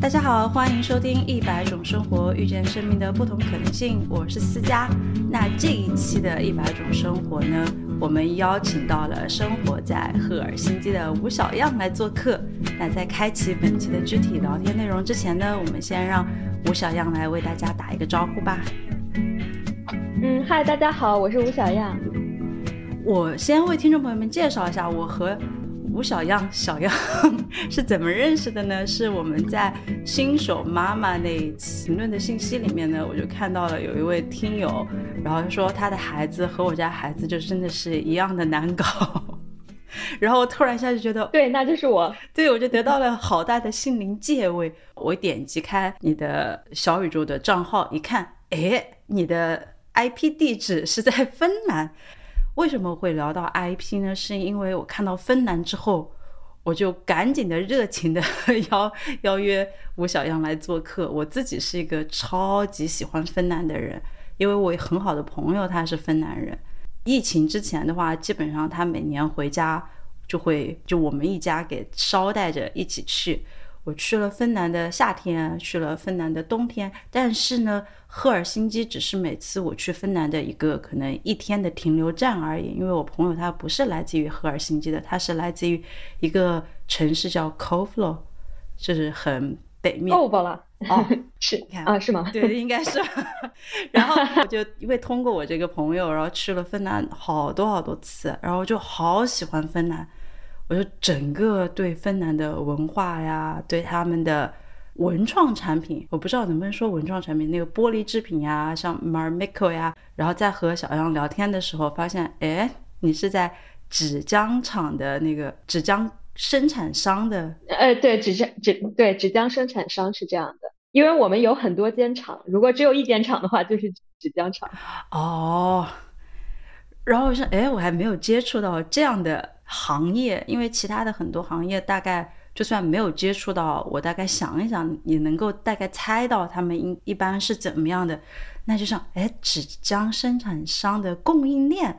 大家好，欢迎收听《一百种生活，遇见生命的不同可能性》，我是思佳。那这一期的《一百种生活》呢，我们邀请到了生活在赫尔辛基的吴小样来做客。那在开启本期的具体聊天内容之前呢，我们先让吴小样来为大家打一个招呼吧。嗯，嗨，大家好，我是吴小样。我先为听众朋友们介绍一下，我和吴小样小样 是怎么认识的呢？是我们在新手妈妈那评论的信息里面呢，我就看到了有一位听友，然后说他的孩子和我家孩子就真的是一样的难搞，然后突然一下就觉得，对，那就是我，对我就得到了好大的心灵借慰。我点击开你的小宇宙的账号一看，哎，你的 IP 地址是在芬兰。为什么会聊到 IP 呢？是因为我看到芬兰之后，我就赶紧的热情的 邀邀约吴小样来做客。我自己是一个超级喜欢芬兰的人，因为我很好的朋友他是芬兰人。疫情之前的话，基本上他每年回家就会就我们一家给捎带着一起去。我去了芬兰的夏天，去了芬兰的冬天，但是呢。赫尔辛基只是每次我去芬兰的一个可能一天的停留站而已，因为我朋友他不是来自于赫尔辛基的，他是来自于一个城市叫 Koflo，就是很北面。哦，罢了，哦，是，你看啊，是吗？对，应该是。然后我就因为通过我这个朋友，然后去了芬兰好多好多次，然后就好喜欢芬兰，我就整个对芬兰的文化呀，对他们的。文创产品，我不知道能不能说文创产品，那个玻璃制品呀，像 Marmico 呀，然后在和小杨聊天的时候，发现，哎，你是在纸浆厂的那个纸浆生产商的，呃，对，纸浆纸对纸浆生产商是这样的，因为我们有很多间厂，如果只有一间厂的话，就是纸浆厂。哦，然后我说，哎，我还没有接触到这样的行业，因为其他的很多行业大概。就算没有接触到，我大概想一想，也能够大概猜到他们一一般是怎么样的。那就像，哎，纸浆生产商的供应链，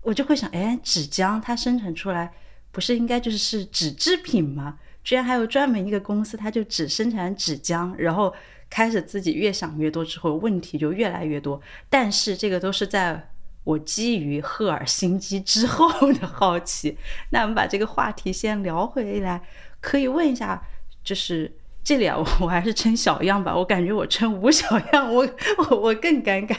我就会想，哎，纸浆它生产出来不是应该就是是纸制品吗？居然还有专门一个公司，它就只生产纸浆，然后开始自己越想越多之后，问题就越来越多。但是这个都是在我基于赫尔辛基之后的好奇。那我们把这个话题先聊回来。可以问一下，就是这里啊，我还是称小样吧。我感觉我称吴小样，我我我更尴尬。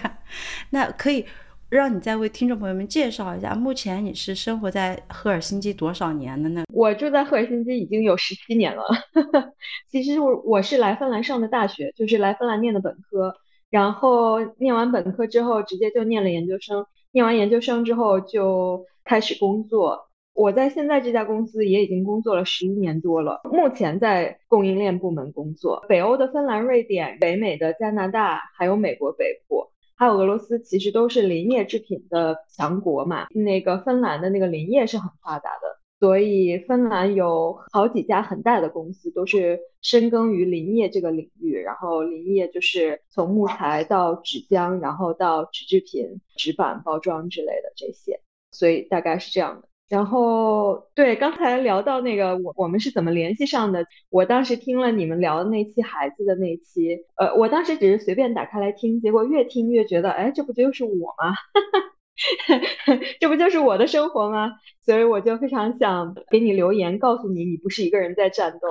那可以让你再为听众朋友们介绍一下，目前你是生活在赫尔辛基多少年了呢？我住在赫尔辛基已经有十七年了。其实我我是来芬兰上的大学，就是来芬兰念的本科，然后念完本科之后直接就念了研究生，念完研究生之后就开始工作。我在现在这家公司也已经工作了十一年多了，目前在供应链部门工作。北欧的芬兰、瑞典，北美的加拿大，还有美国北部，还有俄罗斯，其实都是林业制品的强国嘛。那个芬兰的那个林业是很发达的，所以芬兰有好几家很大的公司都是深耕于林业这个领域。然后林业就是从木材到纸浆，然后到纸制品、纸板包装之类的这些，所以大概是这样的。然后对，刚才聊到那个我我们是怎么联系上的？我当时听了你们聊的那期孩子的那期，呃，我当时只是随便打开来听，结果越听越觉得，哎，这不就是我吗？这不就是我的生活吗？所以我就非常想给你留言，告诉你，你不是一个人在战斗。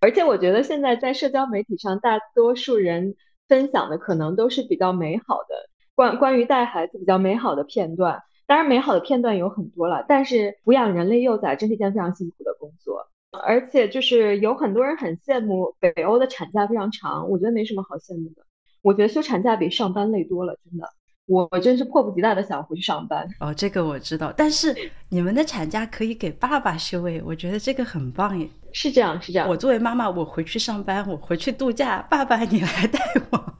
而且我觉得现在在社交媒体上，大多数人分享的可能都是比较美好的关关于带孩子比较美好的片段。当然，美好的片段有很多了，但是抚养人类幼崽真是一件非常辛苦的工作，而且就是有很多人很羡慕北欧的产假非常长，我觉得没什么好羡慕的。我觉得休产假比上班累多了，真的，我真是迫不及待的想回去上班。哦，这个我知道，但是你们的产假可以给爸爸休诶，我觉得这个很棒耶。是这样，是这样。我作为妈妈，我回去上班，我回去度假，爸爸你来带我。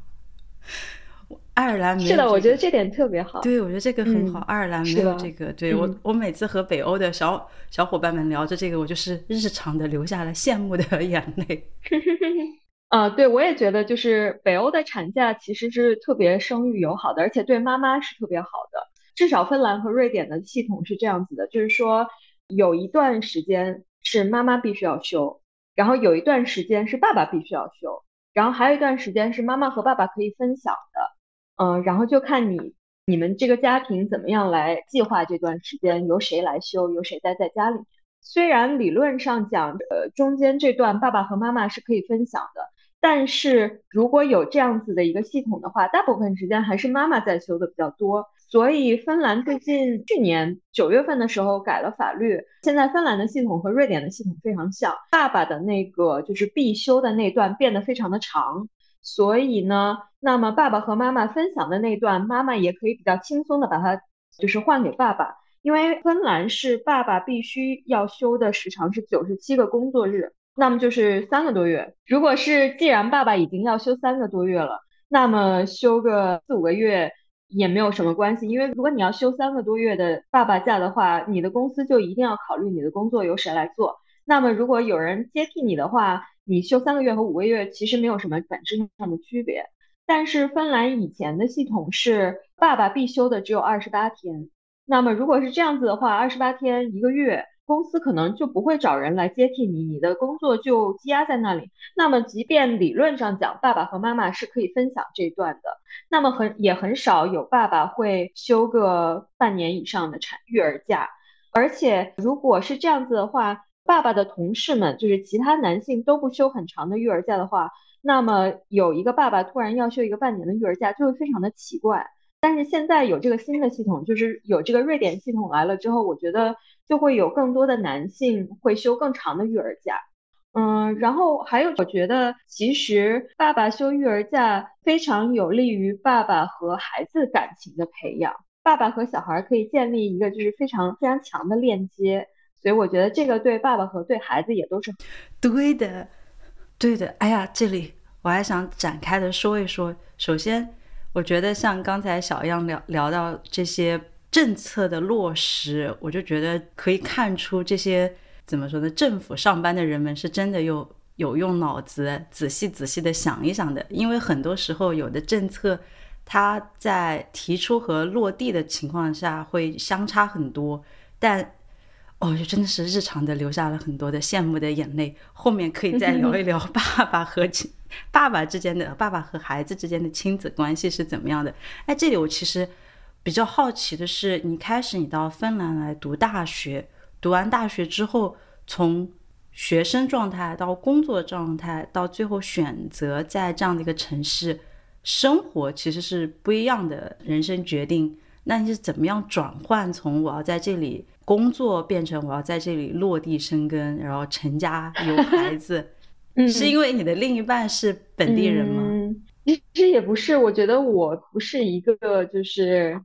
爱尔兰没有是的，我觉得这点特别好。对，我觉得这个很好。爱尔兰没有这个，对我我每次和北欧的小小伙伴们聊着这个，我就是日常的流下了羡慕的眼泪。啊，对我也觉得，就是北欧的产假其实是特别生育友好的，而且对妈妈是特别好的。至少芬兰和瑞典的系统是这样子的，就是说，有一段时间是妈妈必须要休，然后有一段时间是爸爸必须要休，然后还有一段时间是妈妈和爸爸可以分享的，嗯，然后就看你你们这个家庭怎么样来计划这段时间，由谁来休，由谁待在家里。虽然理论上讲，呃，中间这段爸爸和妈妈是可以分享的，但是如果有这样子的一个系统的话，大部分时间还是妈妈在休的比较多。所以芬兰最近去年九月份的时候改了法律，现在芬兰的系统和瑞典的系统非常像，爸爸的那个就是必修的那段变得非常的长，所以呢，那么爸爸和妈妈分享的那段，妈妈也可以比较轻松的把它就是换给爸爸。因为芬兰是爸爸必须要休的时长是九十七个工作日，那么就是三个多月。如果是既然爸爸已经要休三个多月了，那么休个四五个月也没有什么关系。因为如果你要休三个多月的爸爸假的话，你的公司就一定要考虑你的工作由谁来做。那么如果有人接替你的话，你休三个月和五个月其实没有什么本质上的区别。但是芬兰以前的系统是爸爸必休的只有二十八天。那么如果是这样子的话，二十八天一个月，公司可能就不会找人来接替你，你的工作就积压在那里。那么即便理论上讲，爸爸和妈妈是可以分享这一段的，那么很也很少有爸爸会休个半年以上的产育儿假。而且如果是这样子的话，爸爸的同事们就是其他男性都不休很长的育儿假的话，那么有一个爸爸突然要休一个半年的育儿假，就会非常的奇怪。但是现在有这个新的系统，就是有这个瑞典系统来了之后，我觉得就会有更多的男性会休更长的育儿假。嗯，然后还有，我觉得其实爸爸休育儿假非常有利于爸爸和孩子感情的培养，爸爸和小孩可以建立一个就是非常非常强的链接，所以我觉得这个对爸爸和对孩子也都是对的，对的。哎呀，这里我还想展开的说一说，首先。我觉得像刚才小样聊聊到这些政策的落实，我就觉得可以看出这些怎么说呢？政府上班的人们是真的有有用脑子，仔细仔细的想一想的。因为很多时候有的政策，它在提出和落地的情况下会相差很多，但哦，就真的是日常的留下了很多的羡慕的眼泪。后面可以再聊一聊 爸爸和亲。爸爸之间的爸爸和孩子之间的亲子关系是怎么样的？哎，这里我其实比较好奇的是，你开始你到芬兰来读大学，读完大学之后，从学生状态到工作状态，到最后选择在这样的一个城市生活，其实是不一样的人生决定。那你是怎么样转换从我要在这里工作，变成我要在这里落地生根，然后成家有孩子？是因为你的另一半是本地人吗？其实也不是，我觉得我不是一个，就是，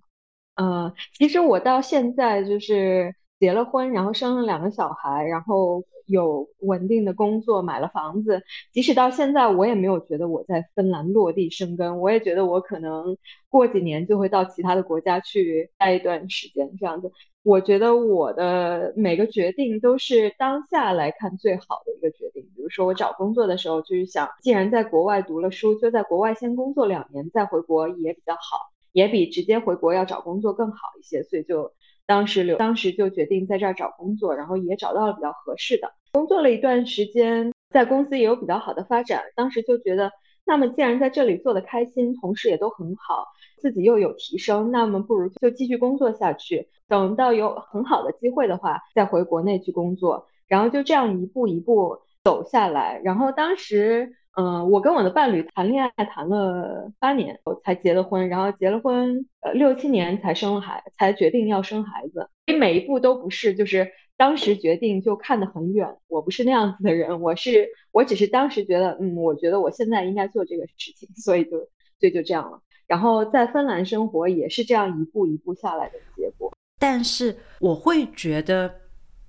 呃，其实我到现在就是结了婚，然后生了两个小孩，然后有稳定的工作，买了房子。即使到现在，我也没有觉得我在芬兰落地生根。我也觉得我可能过几年就会到其他的国家去待一段时间，这样子。我觉得我的每个决定都是当下来看最好的一个决定。比如说，我找工作的时候，就是想，既然在国外读了书，就在国外先工作两年，再回国也比较好，也比直接回国要找工作更好一些。所以就当时留，当时就决定在这儿找工作，然后也找到了比较合适的工作了一段时间，在公司也有比较好的发展。当时就觉得，那么既然在这里做的开心，同事也都很好，自己又有提升，那么不如就继续工作下去。等到有很好的机会的话，再回国内去工作，然后就这样一步一步走下来。然后当时，嗯，我跟我的伴侣谈恋爱谈了八年，我才结的婚。然后结了婚，呃，六七年才生了孩，才决定要生孩子。所以每一步都不是，就是当时决定就看得很远。我不是那样子的人，我是，我只是当时觉得，嗯，我觉得我现在应该做这个事情，所以就，所以就这样了。然后在芬兰生活也是这样一步一步下来的结果。但是我会觉得，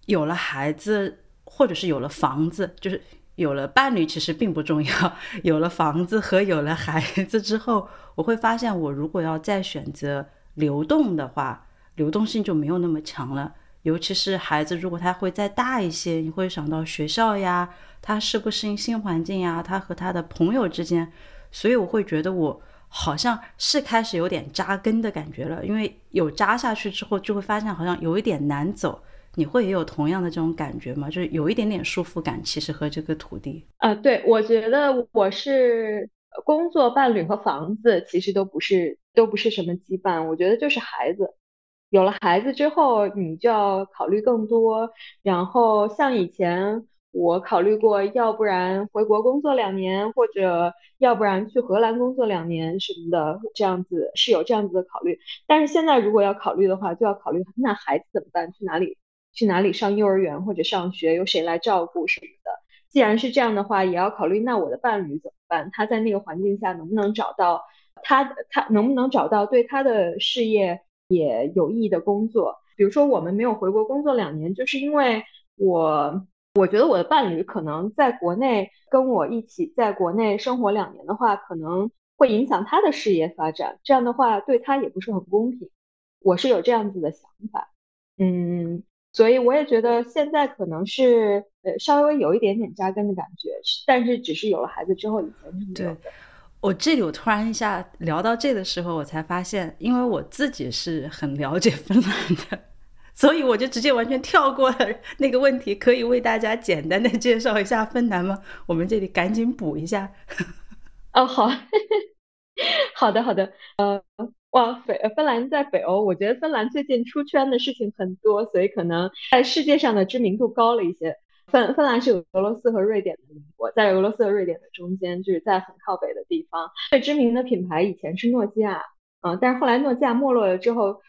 有了孩子，或者是有了房子，就是有了伴侣，其实并不重要。有了房子和有了孩子之后，我会发现，我如果要再选择流动的话，流动性就没有那么强了。尤其是孩子，如果他会再大一些，你会想到学校呀，他适不适应新环境呀，他和他的朋友之间，所以我会觉得我。好像是开始有点扎根的感觉了，因为有扎下去之后，就会发现好像有一点难走。你会也有同样的这种感觉吗？就是有一点点束缚感，其实和这个土地。啊，对，我觉得我是工作、伴侣和房子，其实都不是都不是什么羁绊。我觉得就是孩子，有了孩子之后，你就要考虑更多。然后像以前。我考虑过，要不然回国工作两年，或者要不然去荷兰工作两年什么的，这样子是有这样子的考虑。但是现在如果要考虑的话，就要考虑那孩子怎么办？去哪里？去哪里上幼儿园或者上学？由谁来照顾什么的？既然是这样的话，也要考虑那我的伴侣怎么办？他在那个环境下能不能找到他他能不能找到对他的事业也有意义的工作？比如说我们没有回国工作两年，就是因为我。我觉得我的伴侣可能在国内跟我一起在国内生活两年的话，可能会影响他的事业发展。这样的话对他也不是很公平。我是有这样子的想法，嗯，所以我也觉得现在可能是呃稍微有一点点扎根的感觉，但是只是有了孩子之后，以前是没有的。我这里我突然一下聊到这的时候，我才发现，因为我自己是很了解芬兰的。所以我就直接完全跳过了那个问题，可以为大家简单的介绍一下芬兰吗？我们这里赶紧补一下。哦，好，好的，好的。呃，哇，北芬兰在北欧，我觉得芬兰最近出圈的事情很多，所以可能在世界上的知名度高了一些。芬芬兰是俄罗斯和瑞典的邻国，在俄罗斯和瑞典的中间，就是在很靠北的地方。最知名的品牌以前是诺基亚，嗯，但是后来诺基亚没落了之后。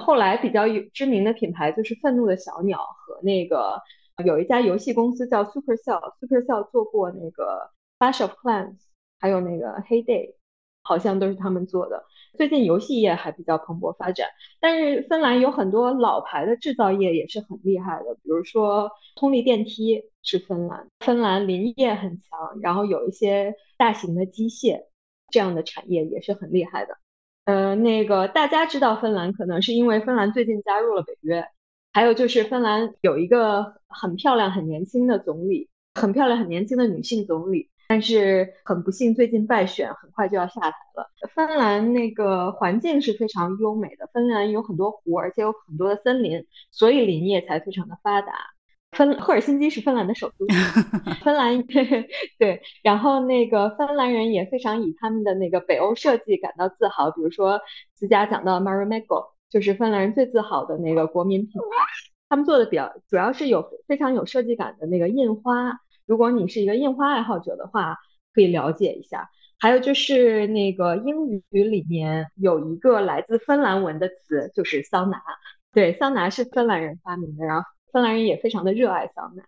后来比较有知名的品牌就是愤怒的小鸟和那个有一家游戏公司叫 Supercell，Supercell 做过那个 Clash of Clans，还有那个 Heyday，好像都是他们做的。最近游戏业还比较蓬勃发展，但是芬兰有很多老牌的制造业也是很厉害的，比如说通力电梯是芬兰，芬兰林业很强，然后有一些大型的机械这样的产业也是很厉害的。呃，那个大家知道芬兰，可能是因为芬兰最近加入了北约，还有就是芬兰有一个很漂亮、很年轻的总理，很漂亮、很年轻的女性总理，但是很不幸最近败选，很快就要下台了。芬兰那个环境是非常优美的，芬兰有很多湖，而且有很多的森林，所以林业才非常的发达。芬赫尔辛基是芬兰的首都，芬兰对，然后那个芬兰人也非常以他们的那个北欧设计感到自豪，比如说自家讲到 Marimekko，就是芬兰人最自豪的那个国民品牌，他们做的比较主要是有非常有设计感的那个印花，如果你是一个印花爱好者的话，可以了解一下。还有就是那个英语里面有一个来自芬兰文的词，就是桑拿，对，桑拿是芬兰人发明的，然后。芬兰人也非常的热爱桑拿，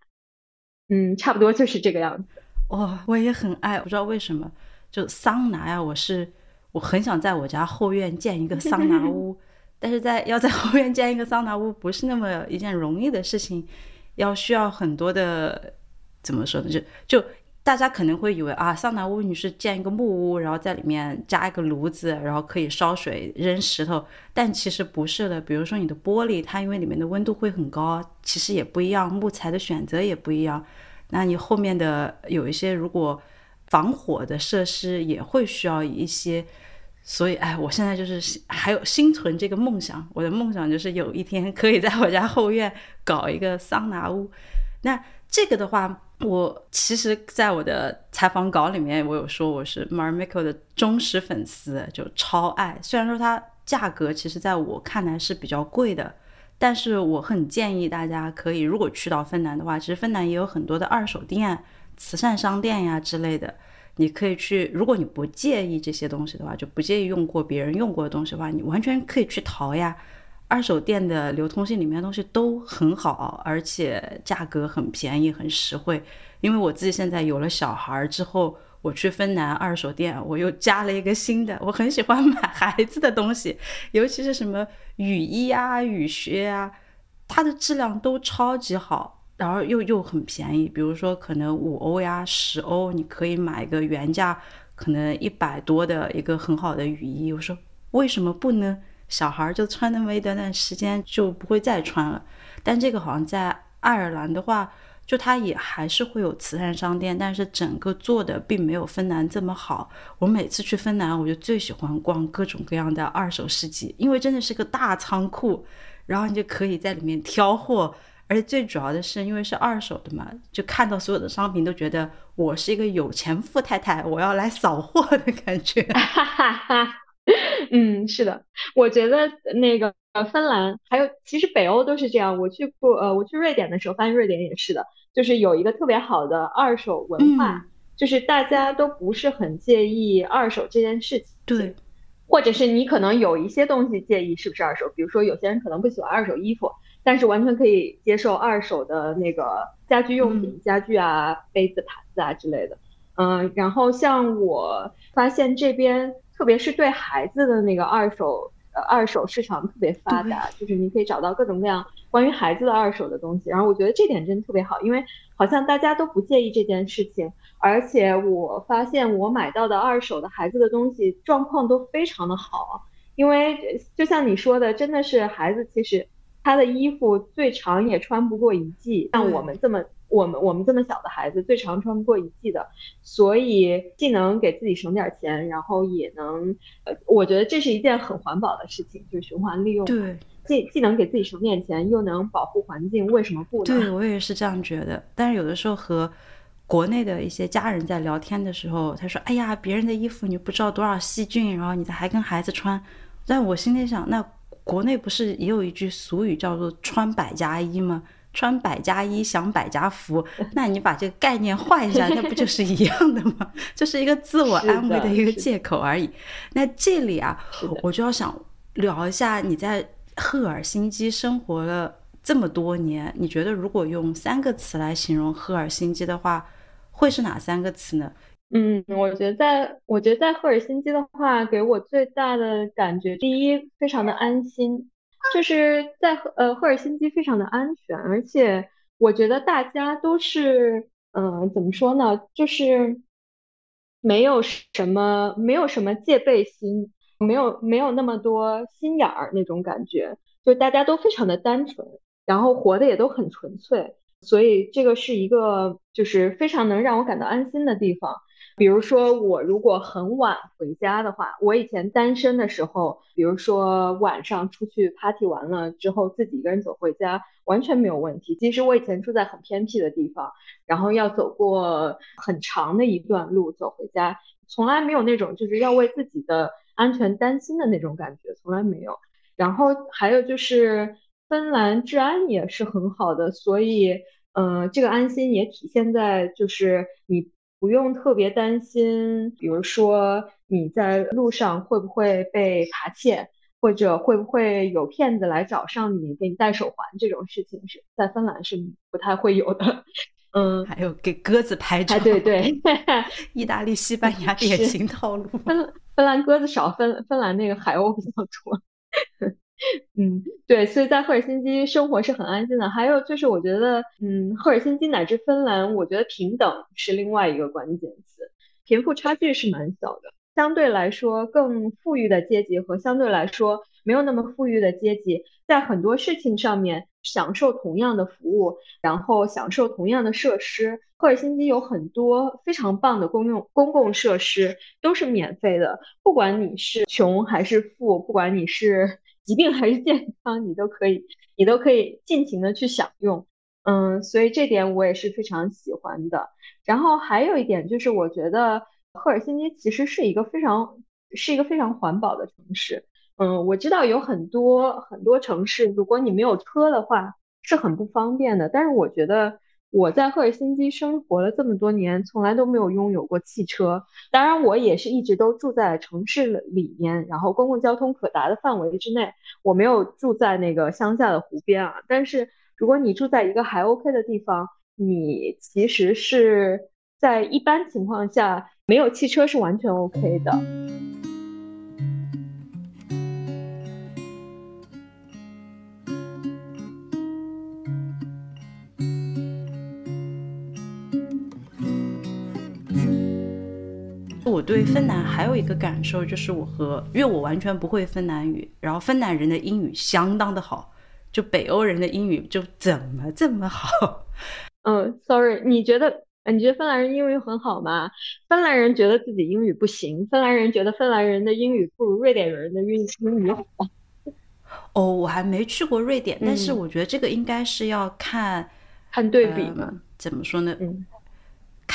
嗯，差不多就是这个样子。哇，我也很爱，不知道为什么，就桑拿呀，我是我很想在我家后院建一个桑拿屋，但是在要在后院建一个桑拿屋不是那么一件容易的事情，要需要很多的，怎么说呢？就就。大家可能会以为啊，桑拿屋你是建一个木屋，然后在里面加一个炉子，然后可以烧水、扔石头，但其实不是的。比如说你的玻璃，它因为里面的温度会很高，其实也不一样，木材的选择也不一样。那你后面的有一些如果防火的设施也会需要一些。所以，哎，我现在就是还有心存这个梦想，我的梦想就是有一天可以在我家后院搞一个桑拿屋。那这个的话。我其实，在我的采访稿里面，我有说我是 Marimekko 的忠实粉丝，就超爱。虽然说它价格其实在我看来是比较贵的，但是我很建议大家可以，如果去到芬兰的话，其实芬兰也有很多的二手店、慈善商店呀之类的，你可以去。如果你不介意这些东西的话，就不介意用过别人用过的东西的话，你完全可以去淘呀。二手店的流通性里面的东西都很好，而且价格很便宜，很实惠。因为我自己现在有了小孩之后，我去芬兰二手店，我又加了一个新的。我很喜欢买孩子的东西，尤其是什么雨衣啊、雨靴啊，它的质量都超级好，然后又又很便宜。比如说可能五欧呀、十欧，你可以买一个原价可能一百多的一个很好的雨衣。我说为什么不呢？小孩就穿那么一段段时间就不会再穿了，但这个好像在爱尔兰的话，就它也还是会有慈善商店，但是整个做的并没有芬兰这么好。我每次去芬兰，我就最喜欢逛各种各样的二手市集，因为真的是个大仓库，然后你就可以在里面挑货，而且最主要的是，因为是二手的嘛，就看到所有的商品都觉得我是一个有钱富太太，我要来扫货的感觉。嗯，是的，我觉得那个芬兰还有其实北欧都是这样。我去过呃，我去瑞典的时候，发现瑞典也是的，就是有一个特别好的二手文化，就是大家都不是很介意二手这件事情。对。或者是你可能有一些东西介意是不是二手，比如说有些人可能不喜欢二手衣服，但是完全可以接受二手的那个家居用品、家具啊、杯子、盘子啊之类的。嗯，然后像我发现这边，特别是对孩子的那个二手呃。二手市场特别发达，就是你可以找到各种各样关于孩子的二手的东西。然后我觉得这点真的特别好，因为好像大家都不介意这件事情。而且我发现我买到的二手的孩子的东西状况都非常的好，因为就像你说的，真的是孩子其实他的衣服最长也穿不过一季，像我们这么。我们我们这么小的孩子最长穿不过一季的，所以既能给自己省点钱，然后也能，呃，我觉得这是一件很环保的事情，就是循环利用。对，既既能给自己省点钱，又能保护环境，为什么不呢？对我也是这样觉得。但是有的时候和国内的一些家人在聊天的时候，他说：“哎呀，别人的衣服你不知道多少细菌，然后你还跟孩子穿。”但我心里想，那国内不是也有一句俗语叫做“穿百家衣”吗？穿百家衣，享百家福。那你把这个概念换一下，那不就是一样的吗？就是一个自我安慰的一个借口而已。那这里啊，我就要想聊一下，你在赫尔辛基生活了这么多年，你觉得如果用三个词来形容赫尔辛基的话，会是哪三个词呢？嗯，我觉得在我觉得在赫尔辛基的话，给我最大的感觉，第一，非常的安心。就是在呃赫尔辛基非常的安全，而且我觉得大家都是嗯怎么说呢，就是没有什么没有什么戒备心，没有没有那么多心眼儿那种感觉，就大家都非常的单纯，然后活的也都很纯粹，所以这个是一个就是非常能让我感到安心的地方。比如说，我如果很晚回家的话，我以前单身的时候，比如说晚上出去 party 完了之后，自己一个人走回家，完全没有问题。即使我以前住在很偏僻的地方，然后要走过很长的一段路走回家，从来没有那种就是要为自己的安全担心的那种感觉，从来没有。然后还有就是芬兰治安也是很好的，所以，嗯，这个安心也体现在就是你。不用特别担心，比如说你在路上会不会被扒窃，或者会不会有骗子来找上你给你戴手环这种事情，是在芬兰是不太会有的。嗯，还有给鸽子拍照，对对，意大利、西班牙典型套路。芬芬兰鸽子少，芬芬兰那个海鸥比较多。嗯，对，所以在赫尔辛基生活是很安心的。还有就是，我觉得，嗯，赫尔辛基乃至芬兰，我觉得平等是另外一个关键词，贫富差距是蛮小的。相对来说，更富裕的阶级和相对来说没有那么富裕的阶级，在很多事情上面享受同样的服务，然后享受同样的设施。赫尔辛基有很多非常棒的公用公共设施，都是免费的，不管你是穷还是富，不管你是。疾病还是健康，你都可以，你都可以尽情的去享用，嗯，所以这点我也是非常喜欢的。然后还有一点就是，我觉得赫尔辛基其实是一个非常是一个非常环保的城市。嗯，我知道有很多很多城市，如果你没有车的话是很不方便的，但是我觉得。我在赫尔辛基生活了这么多年，从来都没有拥有过汽车。当然，我也是一直都住在城市里面，然后公共交通可达的范围之内。我没有住在那个乡下的湖边啊。但是，如果你住在一个还 OK 的地方，你其实是在一般情况下没有汽车是完全 OK 的。我对芬兰还有一个感受，就是我和因为我完全不会芬兰语，然后芬兰人的英语相当的好，就北欧人的英语就怎么这么好？嗯，sorry，你觉得你觉得芬兰人英语很好吗？芬兰人觉得自己英语不行，芬兰人觉得芬兰人的英语不如瑞典人的英英语好。哦，我还没去过瑞典，但是我觉得这个应该是要看看对比嘛。怎么说呢？嗯，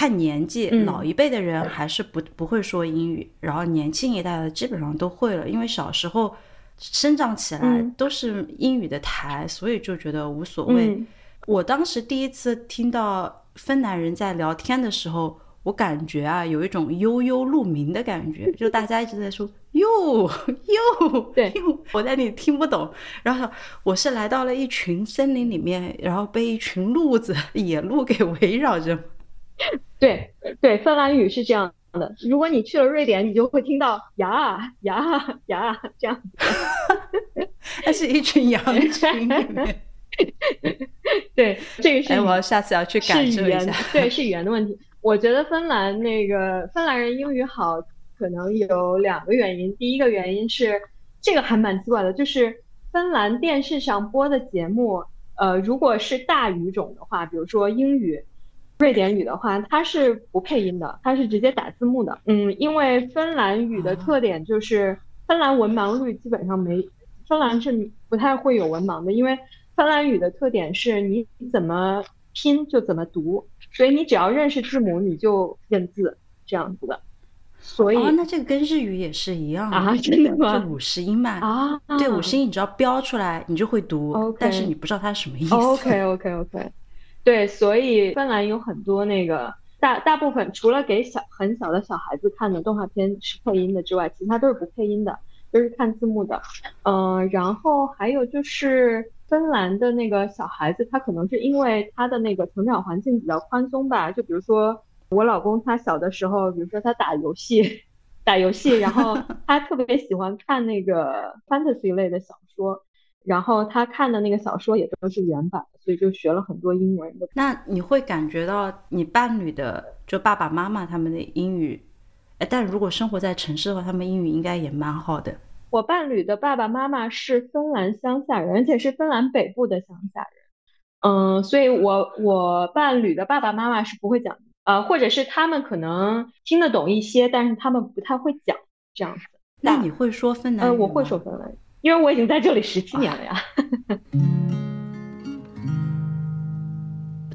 看年纪，老一辈的人还是不不会说英语，然后年轻一代的基本上都会了，因为小时候生长起来都是英语的台，所以就觉得无所谓。我当时第一次听到芬兰人在聊天的时候。我感觉啊，有一种悠悠鹿鸣的感觉，就大家一直在说哟哟，对，我在里听不懂。然后我是来到了一群森林里面，然后被一群鹿子、野鹿给围绕着。对对，芬兰语是这样的。如果你去了瑞典，你就会听到呀呀呀这样子。那是一群羊群。对，这个是。哎，我要下次要去感受一下。对，是语言的问题。我觉得芬兰那个芬兰人英语好，可能有两个原因。第一个原因是，这个还蛮奇怪的，就是芬兰电视上播的节目，呃，如果是大语种的话，比如说英语、瑞典语的话，它是不配音的，它是直接打字幕的。嗯，因为芬兰语的特点就是芬兰文盲率基本上没，芬兰是不太会有文盲的，因为芬兰语的特点是你怎么拼就怎么读。所以你只要认识字母，你就认字这样子的。所以那这个跟日语也是一样啊？真的吗？就五十音嘛啊？对，五十音你只要标出来，你就会读，但是你不知道它是什么意思。OK OK OK。对，所以芬兰有很多那个大大部分除了给小很小的小孩子看的动画片是配音的之外，其他都是不配音的，都是看字幕的。嗯，然后还有就是。芬兰的那个小孩子，他可能是因为他的那个成长环境比较宽松吧。就比如说我老公，他小的时候，比如说他打游戏，打游戏，然后他特别喜欢看那个 fantasy 类的小说，然后他看的那个小说也都是原版，所以就学了很多英文的。那你会感觉到你伴侣的就爸爸妈妈他们的英语，哎，但如果生活在城市的话，他们英语应该也蛮好的。我伴侣的爸爸妈妈是芬兰乡下人，而且是芬兰北部的乡下人。嗯，所以我我伴侣的爸爸妈妈是不会讲，呃，或者是他们可能听得懂一些，但是他们不太会讲这样子。那你会说芬兰语呃，我会说芬兰语，因为我已经在这里十七年了呀。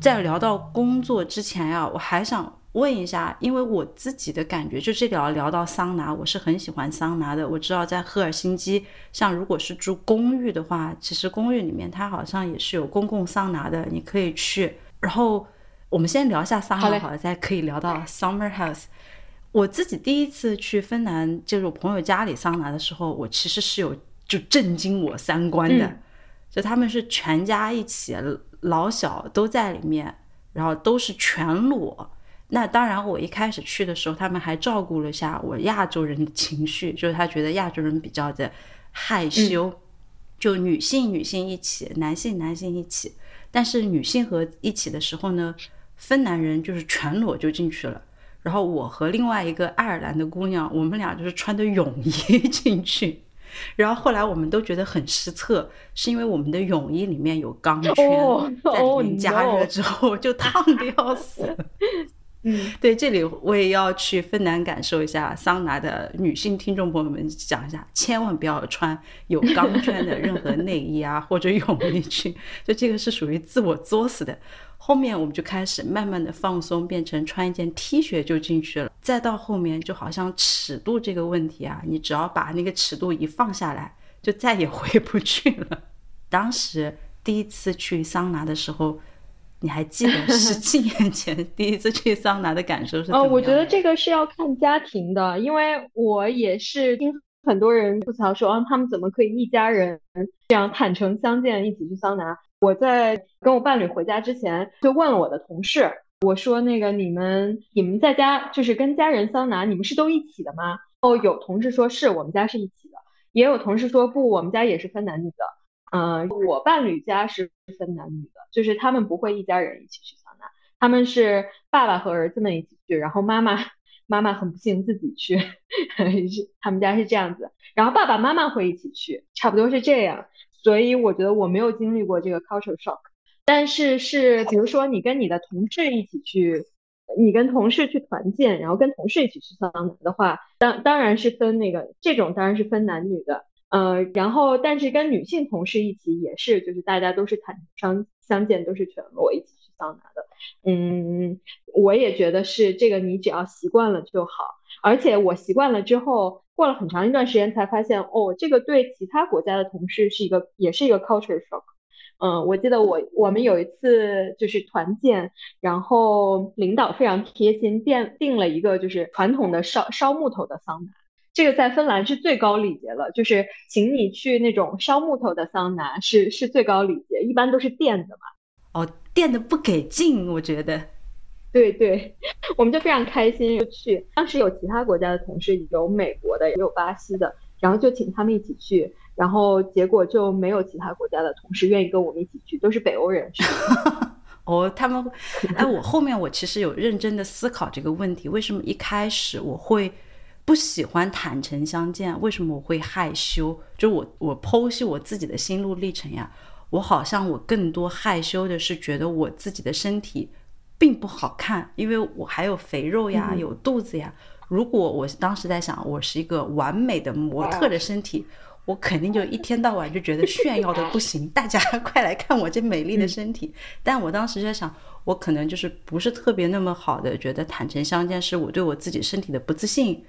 在聊到工作之前呀，我还想。问一下，因为我自己的感觉，就这聊聊到桑拿，我是很喜欢桑拿的。我知道在赫尔辛基，像如果是住公寓的话，其实公寓里面它好像也是有公共桑拿的，你可以去。然后我们先聊一下桑拿，好了，再可以聊到 summer house。我自己第一次去芬兰，就是我朋友家里桑拿的时候，我其实是有就震惊我三观的，就他们是全家一起，老小都在里面，然后都是全裸。那当然，我一开始去的时候，他们还照顾了下我亚洲人的情绪，就是他觉得亚洲人比较的害羞，就女性女性一起，男性男性一起。但是女性和一起的时候呢，芬兰人就是全裸就进去了，然后我和另外一个爱尔兰的姑娘，我们俩就是穿的泳衣进去，然后后来我们都觉得很失策，是因为我们的泳衣里面有钢圈，在里面加热之后就烫的要死。嗯，对，这里我也要去芬兰感受一下桑拿的女性听众朋友们讲一下，千万不要穿有钢圈的任何内衣啊或者泳衣去，就这个是属于自我作死的。后面我们就开始慢慢的放松，变成穿一件 T 恤就进去了。再到后面就好像尺度这个问题啊，你只要把那个尺度一放下来，就再也回不去了。当时第一次去桑拿的时候。你还记得十七年前第一次去桑拿的感受是？哦，我觉得这个是要看家庭的，因为我也是听很多人吐槽说，啊，他们怎么可以一家人这样坦诚相见一起去桑拿？我在跟我伴侣回家之前就问了我的同事，我说那个你们你们在家就是跟家人桑拿，你们是都一起的吗？哦，有同事说是我们家是一起的，也有同事说不，我们家也是分男女的。嗯，我伴侣家是分男女的，就是他们不会一家人一起去桑拿，他们是爸爸和儿子们一起去，然后妈妈妈妈很不幸自己去，他们家是这样子，然后爸爸妈妈会一起去，差不多是这样。所以我觉得我没有经历过这个 culture shock，但是是比如说你跟你的同事一起去，你跟同事去团建，然后跟同事一起去桑拿的话，当当然是分那个这种当然是分男女的。呃，然后但是跟女性同事一起也是，就是大家都是坦诚相见，都是全裸一起去桑拿的。嗯，我也觉得是这个，你只要习惯了就好。而且我习惯了之后，过了很长一段时间才发现，哦，这个对其他国家的同事是一个，也是一个 culture shock。嗯，我记得我我们有一次就是团建，然后领导非常贴心，订订了一个就是传统的烧烧木头的桑拿，这个在芬兰是最高礼节了，就是请你去那种烧木头的桑拿是是最高礼节，一般都是电的嘛。哦，电的不给劲，我觉得。对对，我们就非常开心就去，当时有其他国家的同事，有美国的，也有巴西的，然后就请他们一起去。然后结果就没有其他国家的同事愿意跟我们一起去，都是北欧人。哦，他们，哎，我后面我其实有认真的思考这个问题：为什么一开始我会不喜欢坦诚相见？为什么我会害羞？就我我剖析我自己的心路历程呀，我好像我更多害羞的是觉得我自己的身体并不好看，因为我还有肥肉呀，有肚子呀。如果我当时在想，我是一个完美的模特的身体。我肯定就一天到晚就觉得炫耀的不行，大家快来看我这美丽的身体。但我当时在想，我可能就是不是特别那么好的，觉得坦诚相见是我对我自己身体的不自信，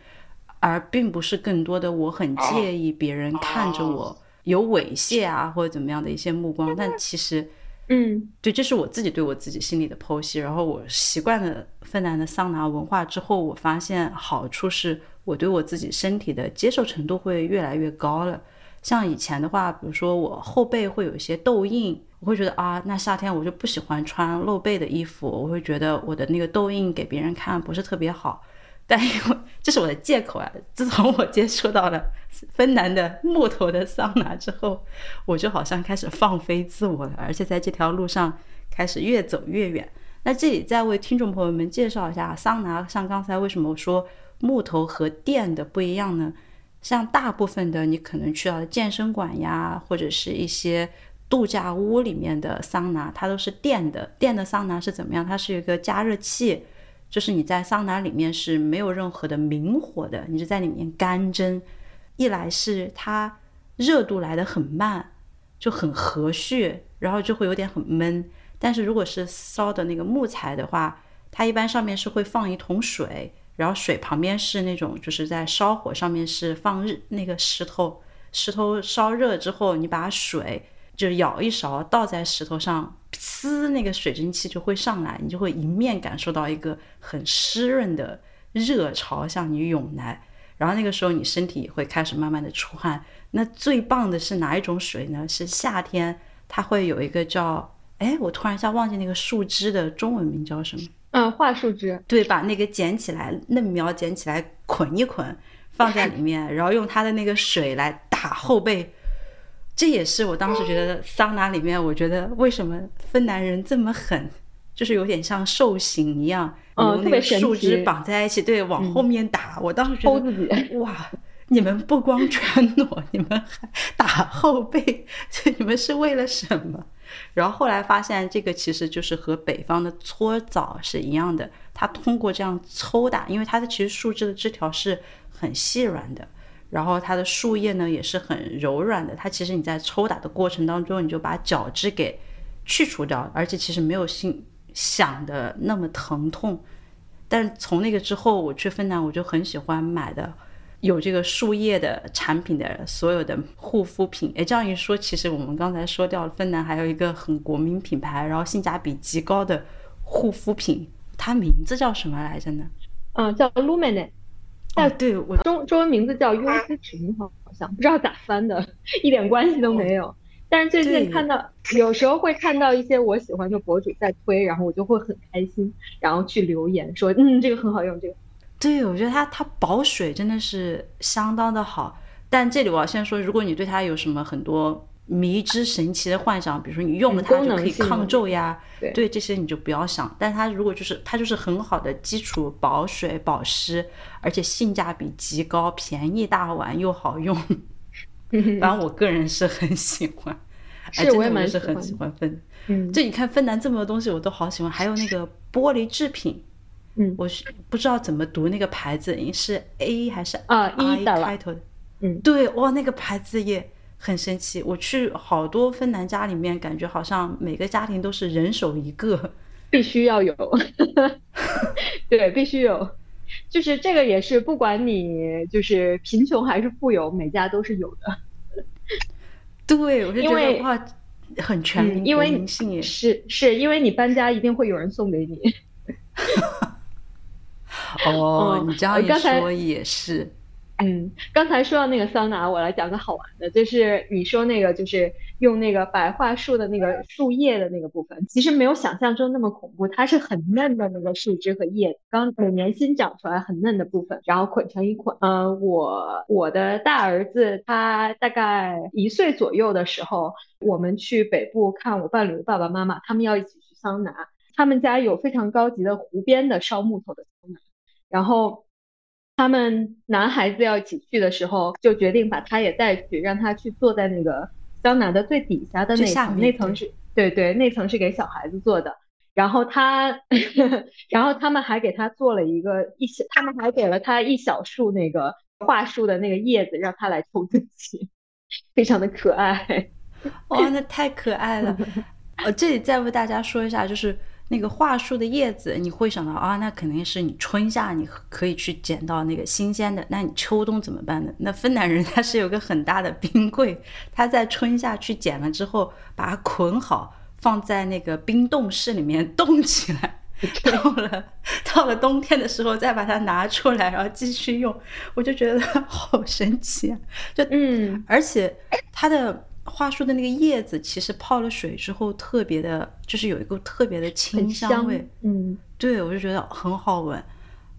而并不是更多的我很介意别人看着我有猥亵啊或者怎么样的一些目光。但其实，嗯，对，这是我自己对我自己心里的剖析。然后我习惯了芬兰的桑拿文化之后，我发现好处是。我对我自己身体的接受程度会越来越高了。像以前的话，比如说我后背会有一些痘印，我会觉得啊，那夏天我就不喜欢穿露背的衣服，我会觉得我的那个痘印给别人看不是特别好。但因为这是我的借口啊，自从我接触到了芬兰的木头的桑拿之后，我就好像开始放飞自我了，而且在这条路上开始越走越远。那这里再为听众朋友们介绍一下桑拿，像刚才为什么我说。木头和电的不一样呢，像大部分的你可能去到的健身馆呀，或者是一些度假屋里面的桑拿，它都是电的。电的桑拿是怎么样？它是一个加热器，就是你在桑拿里面是没有任何的明火的，你就在里面干蒸。一来是它热度来的很慢，就很和煦，然后就会有点很闷。但是如果是烧的那个木材的话，它一般上面是会放一桶水。然后水旁边是那种，就是在烧火上面是放日那个石头，石头烧热之后，你把水就舀一勺倒在石头上，呲，那个水蒸气就会上来，你就会迎面感受到一个很湿润的热潮向你涌来。然后那个时候你身体会开始慢慢的出汗。那最棒的是哪一种水呢？是夏天，它会有一个叫，哎，我突然一下忘记那个树枝的中文名叫什么。嗯，桦树枝，对，把那个捡起来，嫩苗捡起来，捆一捆，放在里面，然后用它的那个水来打后背。这也是我当时觉得桑拿里面，我觉得为什么芬兰人这么狠，就是有点像受刑一样，用那个树枝绑在一起，对，往后面打。我当时觉得，哇，你们不光穿裸，你们还打后背，你们是为了什么？然后后来发现，这个其实就是和北方的搓澡是一样的。它通过这样抽打，因为它的其实树枝的枝条是很细软的，然后它的树叶呢也是很柔软的。它其实你在抽打的过程当中，你就把角质给去除掉，而且其实没有心想的那么疼痛。但从那个之后，我去芬兰，我就很喜欢买的。有这个树叶的产品的所有的护肤品，哎，这样一说，其实我们刚才说掉了，芬兰还有一个很国民品牌，然后性价比极高的护肤品，它名字叫什么来着呢？嗯，叫 Lumene。哦，对，我中中文名字叫优思群，好像不知道咋翻的，一点关系都没有。但是最近看到，有时候会看到一些我喜欢的博主在推，然后我就会很开心，然后去留言说，嗯，这个很好用，这个。对，我觉得它它保水真的是相当的好，但这里我要先说，如果你对它有什么很多迷之神奇的幻想，比如说你用了它就可以抗皱呀，对。这些你就不要想。但它如果就是它就是很好的基础保水保湿，而且性价比极高，便宜大碗又好用，反正我个人是很喜欢，是我也蛮是很喜欢。芬。嗯，就你看芬兰这么多东西我都好喜欢，还有那个玻璃制品。嗯，我是不知道怎么读那个牌子，是 A 还是啊 E 开头的。嗯，对，哇，那个牌子也很神奇。我去好多芬兰家里面，感觉好像每个家庭都是人手一个，必须要有，对，必须有。就是这个也是，不管你就是贫穷还是富有，每家都是有的。对，我是觉得哇，很全民，嗯因为是是因为你搬家一定会有人送给你。哦，嗯你这样一说也是，嗯，刚才说到那个桑拿，我来讲个好玩的，就是你说那个就是用那个白桦树的那个树叶的那个部分，其实没有想象中那么恐怖，它是很嫩的那个树枝和叶子，刚每年新长出来很嫩的部分，然后捆成一捆。呃，我我的大儿子他大概一岁左右的时候，我们去北部看我伴侣的爸爸妈妈，他们要一起去桑拿，他们家有非常高级的湖边的烧木头的桑拿，然后。他们男孩子要一起去的时候，就决定把他也带去，让他去坐在那个桑拿的最底下的那层，那层是对对，那层是给小孩子坐的。然后他，然后他们还给他做了一个一小，他们还给了他一小束那个桦树的那个叶子，让他来抽自己，非常的可爱。哇，那太可爱了。我，这里再为大家说一下，就是那个桦树的叶子，你会想到啊，那肯定是你春夏你可以去捡到那个新鲜的，那你秋冬怎么办呢？那芬兰人他是有个很大的冰柜，他在春夏去捡了之后，把它捆好，放在那个冰冻室里面冻起来。到了到了冬天的时候，再把它拿出来，然后继续用，我就觉得好神奇啊！就嗯，而且它的桦树的那个叶子，其实泡了水之后，特别的，就是有一股特别的清香味。嗯，对，我就觉得很好闻。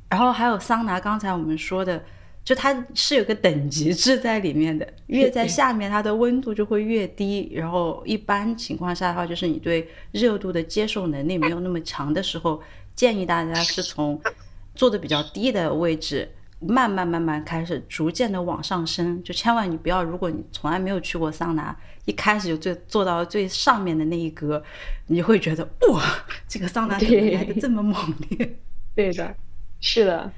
然后还有桑拿，刚才我们说的，就它是有个等级制在里面的，越在下面，它的温度就会越低。然后一般情况下的话，就是你对热度的接受能力没有那么强的时候，建议大家是从坐的比较低的位置。慢慢慢慢开始，逐渐的往上升，就千万你不要，如果你从来没有去过桑拿，一开始就最做到最上面的那一格，你会觉得哇，这个桑拿怎么来的这么猛烈？对的，是的，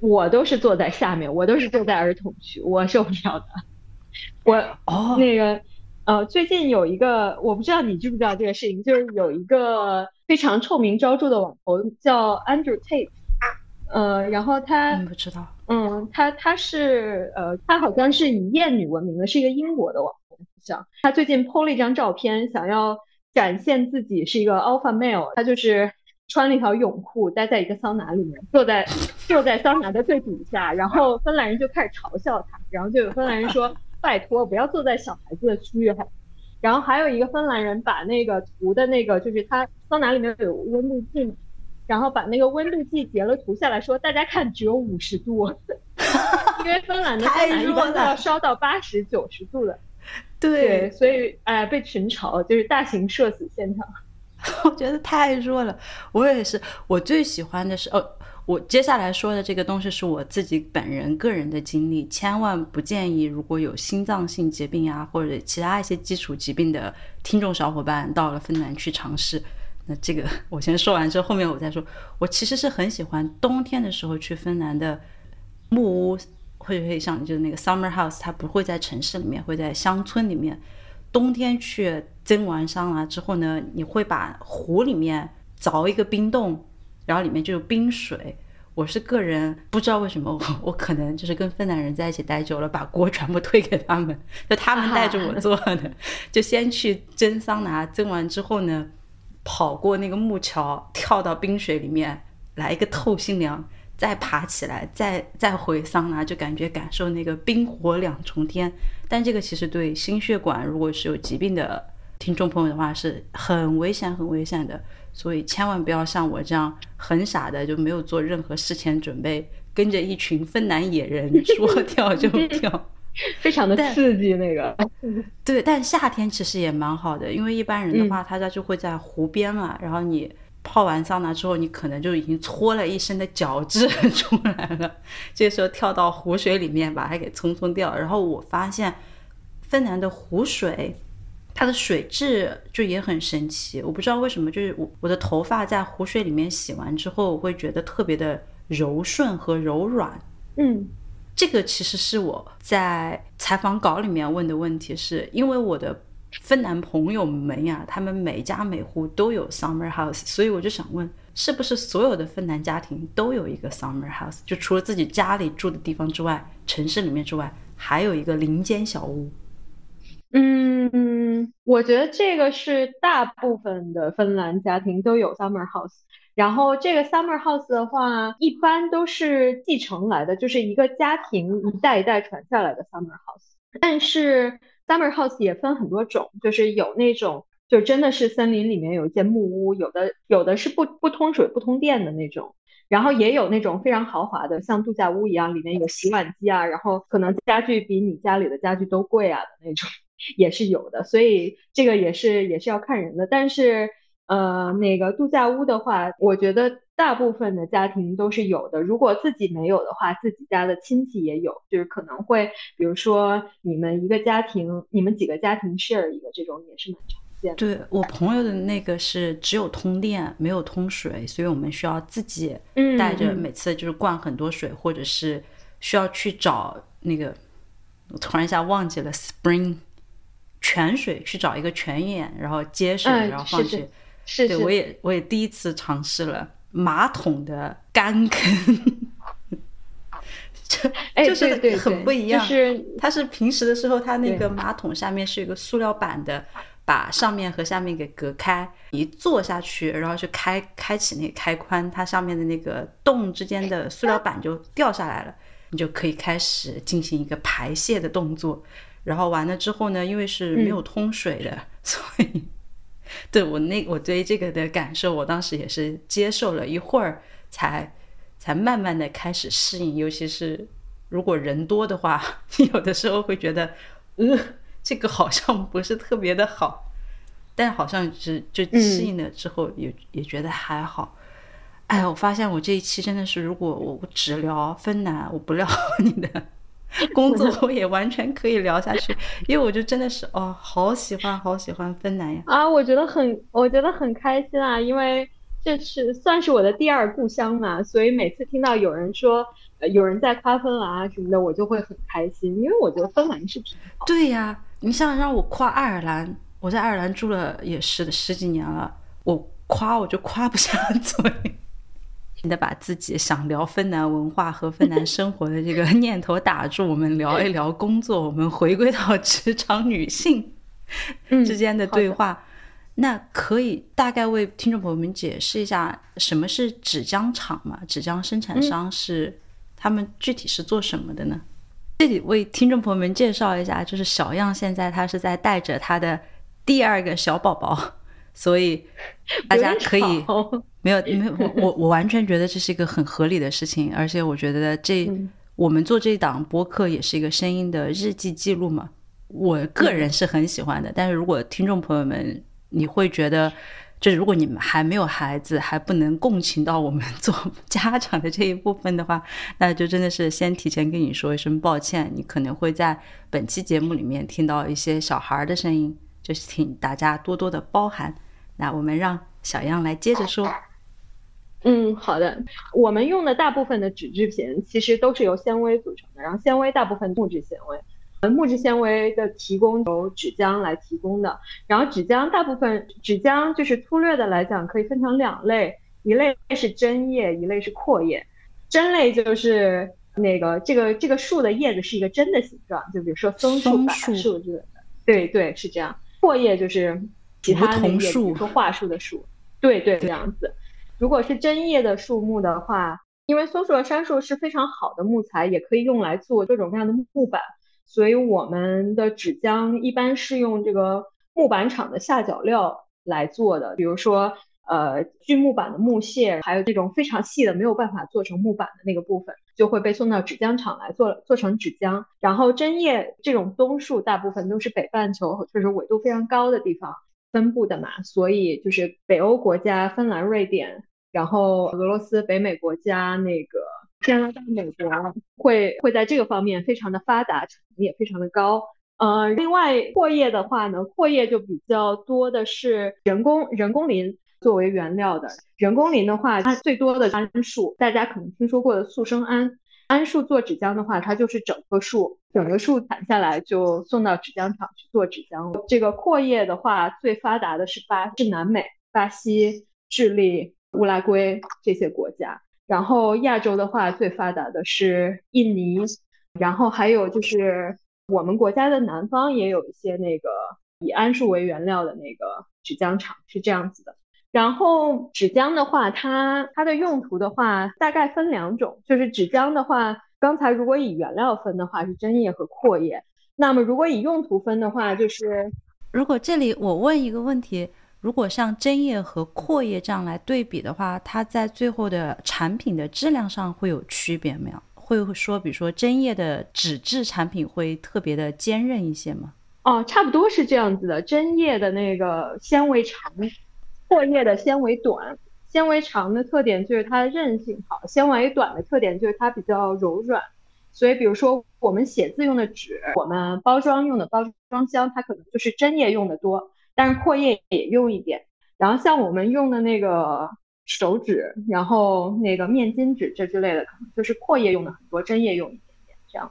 我都是坐在下面，我都是坐在儿童区，我受不了的。我哦，那个呃，最近有一个，我不知道你知不知道这个事情，就是有一个非常臭名昭著的网红叫 Andrew Tate，呃，然后他嗯，不知道，嗯，他他是呃，他好像是以艳女闻名的，是一个英国的网红，他最近 PO 了一张照片，想要展现自己是一个 alpha male，他就是穿了一条泳裤，待在一个桑拿里面，坐在坐在桑拿的最底下，然后芬兰人就开始嘲笑他，然后就有芬兰人说，拜托不要坐在小孩子的区域好。然后还有一个芬兰人把那个图的那个，就是他桑拿里面有温度计嘛，然后把那个温度计截了图下来说，大家看只有五十度，因为芬兰的桑拿一般都要烧到八十九十度的，对，所以哎、被群嘲，就是大型社死现场。我觉得太弱了。我也是，我最喜欢的是哦，我接下来说的这个东西是我自己本人个人的经历，千万不建议如果有心脏性疾病啊或者其他一些基础疾病的听众小伙伴到了芬兰去尝试。那这个 我先说完之后，后面我再说。我其实是很喜欢冬天的时候去芬兰的木屋，会会像就是那个 summer house，它不会在城市里面，会在乡村里面。冬天去蒸完桑拿之后呢，你会把湖里面凿一个冰洞，然后里面就有冰水。我是个人不知道为什么我我可能就是跟芬兰人在一起待久了，把锅全部推给他们，就他们带着我做的，就先去蒸桑拿，蒸完之后呢，跑过那个木桥，跳到冰水里面来一个透心凉，再爬起来，再再回桑拿，就感觉感受那个冰火两重天。但这个其实对心血管如果是有疾病的听众朋友的话是很危险、很危险的，所以千万不要像我这样很傻的就没有做任何事前准备，跟着一群芬兰野人说 跳就跳。非常的刺激那个，对，但夏天其实也蛮好的，因为一般人的话，他家就会在湖边嘛，然后你泡完桑拿之后，你可能就已经搓了一身的角质 出来了，这时候跳到湖水里面把它给冲冲掉。然后我发现芬兰的湖水。它的水质就也很神奇，我不知道为什么，就是我我的头发在湖水里面洗完之后，我会觉得特别的柔顺和柔软，嗯这个其实是我在采访稿里面问的问题，是因为我的芬兰朋友们呀，他们每家每户都有 summer house，所以我就想问，是不是所有的芬兰家庭都有一个 summer house？就除了自己家里住的地方之外，城市里面之外，还有一个林间小屋。嗯，我觉得这个是大部分的芬兰家庭都有 summer house。然后这个 summer house 的话，一般都是继承来的，就是一个家庭一代一代传下来的 summer house。但是 summer house 也分很多种，就是有那种就真的是森林里面有一间木屋，有的有的是不不通水不通电的那种，然后也有那种非常豪华的，像度假屋一样，里面有洗碗机啊，然后可能家具比你家里的家具都贵啊的那种。也是有的，所以这个也是也是要看人的。但是，呃，那个度假屋的话，我觉得大部分的家庭都是有的。如果自己没有的话，自己家的亲戚也有，就是可能会，比如说你们一个家庭，你们几个家庭 share 一个这种也是蛮常见的。对我朋友的那个是只有通电没有通水，所以我们需要自己带着，每次就是灌很多水，或者是需要去找那个，我突然一下忘记了 spring。泉水去找一个泉眼，然后接水，然后放去。是对，我也我也第一次尝试了马桶的干坑，就就是很不一样。是它是平时的时候，它那个马桶下面是一个塑料板的，把上面和下面给隔开。一坐下去，然后去开开启那个开关，它上面的那个洞之间的塑料板就掉下来了，你就可以开始进行一个排泄的动作。然后完了之后呢，因为是没有通水的，所以对我那我对这个的感受，我当时也是接受了一会儿，才才慢慢的开始适应。尤其是如果人多的话，有的时候会觉得，呃，这个好像不是特别的好，但好像是就适应了之后，也也觉得还好。哎，我发现我这一期真的是，如果我我只聊芬兰，我不聊 你的。工作 我也完全可以聊下去，因为我就真的是哦，好喜欢好喜欢芬兰呀！啊，我觉得很我觉得很开心啊，因为这是算是我的第二故乡嘛，所以每次听到有人说呃有人在夸芬兰啊什么的，我就会很开心，因为我觉得芬兰是挺好。对呀，你想让我夸爱尔兰，我在爱尔兰住了也是十几年了，我夸我就夸不下嘴。得把自己想聊芬兰文化和芬兰生活的这个 念头打住，我们聊一聊工作，我们回归到职场女性之间的对话。那可以大概为听众朋友们解释一下什么是纸浆厂嘛？纸浆生产商是他们具体是做什么的呢？这里为听众朋友们介绍一下，就是小样现在他是在带着他的第二个小宝宝。所以 大家可以没有没有我我我完全觉得这是一个很合理的事情，而且我觉得这我们做这一档播客也是一个声音的日记记录嘛。我个人是很喜欢的，但是如果听众朋友们你会觉得，就是如果你们还没有孩子，还不能共情到我们 做家长的这一部分的话，那就真的是先提前跟你说一声抱歉，你可能会在本期节目里面听到一些小孩的声音。就是请大家多多的包涵。那我们让小样来接着说。嗯，好的。我们用的大部分的纸制品其实都是由纤维组成的，然后纤维大部分木质纤维，呃，木质纤维的提供由纸浆来提供的。然后纸浆大部分纸浆就是粗略的来讲可以分成两类，一类是针叶，一类是阔叶。针类就是那个这个这个树的叶子是一个针的形状，就比如说松树、柏树之类的。对对，是这样。阔叶就是其他的叶，比如说桦树的树，对对这样子。如果是针叶的树木的话，因为松树和杉树是非常好的木材，也可以用来做各种各样的木板，所以我们的纸浆一般是用这个木板厂的下脚料来做的，比如说。呃，锯木板的木屑，还有这种非常细的没有办法做成木板的那个部分，就会被送到纸浆厂来做做成纸浆。然后针叶这种松树，大部分都是北半球就是纬度非常高的地方分布的嘛，所以就是北欧国家芬兰、瑞典，然后俄罗斯、北美国家那个加拿大、美国会会在这个方面非常的发达，产能也非常的高。呃，另外阔叶的话呢，阔叶就比较多的是人工人工林。作为原料的人工林的话，它最多的桉树，大家可能听说过的速生桉，桉树做纸浆的话，它就是整棵树，整个树砍下来就送到纸浆厂去做纸浆。这个阔叶的话，最发达的是巴是南美，巴西、智利、乌拉圭这些国家。然后亚洲的话，最发达的是印尼，然后还有就是我们国家的南方也有一些那个以桉树为原料的那个纸浆厂，是这样子的。然后纸浆的话，它它的用途的话，大概分两种，就是纸浆的话，刚才如果以原料分的话是针叶和阔叶，那么如果以用途分的话，就是如果这里我问一个问题，如果像针叶和阔叶这样来对比的话，它在最后的产品的质量上会有区别没有？会说，比如说针叶的纸质产品会特别的坚韧一些吗？哦，差不多是这样子的，针叶的那个纤维长。阔叶的纤维短，纤维长的特点就是它的韧性好，纤维短的特点就是它比较柔软。所以，比如说我们写字用的纸，我们包装用的包装箱，它可能就是针叶用的多，但是阔叶也用一点。然后像我们用的那个手纸，然后那个面巾纸这之类的，可能就是阔叶用的很多，针叶用一点点这样。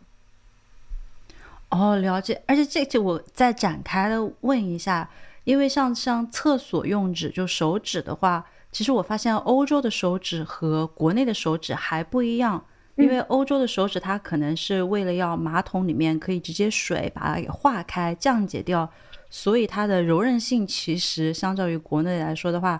哦，了解。而且这就我再展开的问一下。因为像像厕所用纸，就手纸的话，其实我发现欧洲的手纸和国内的手纸还不一样。因为欧洲的手纸它可能是为了要马桶里面可以直接水把它给化开降解掉，所以它的柔韧性其实相较于国内来说的话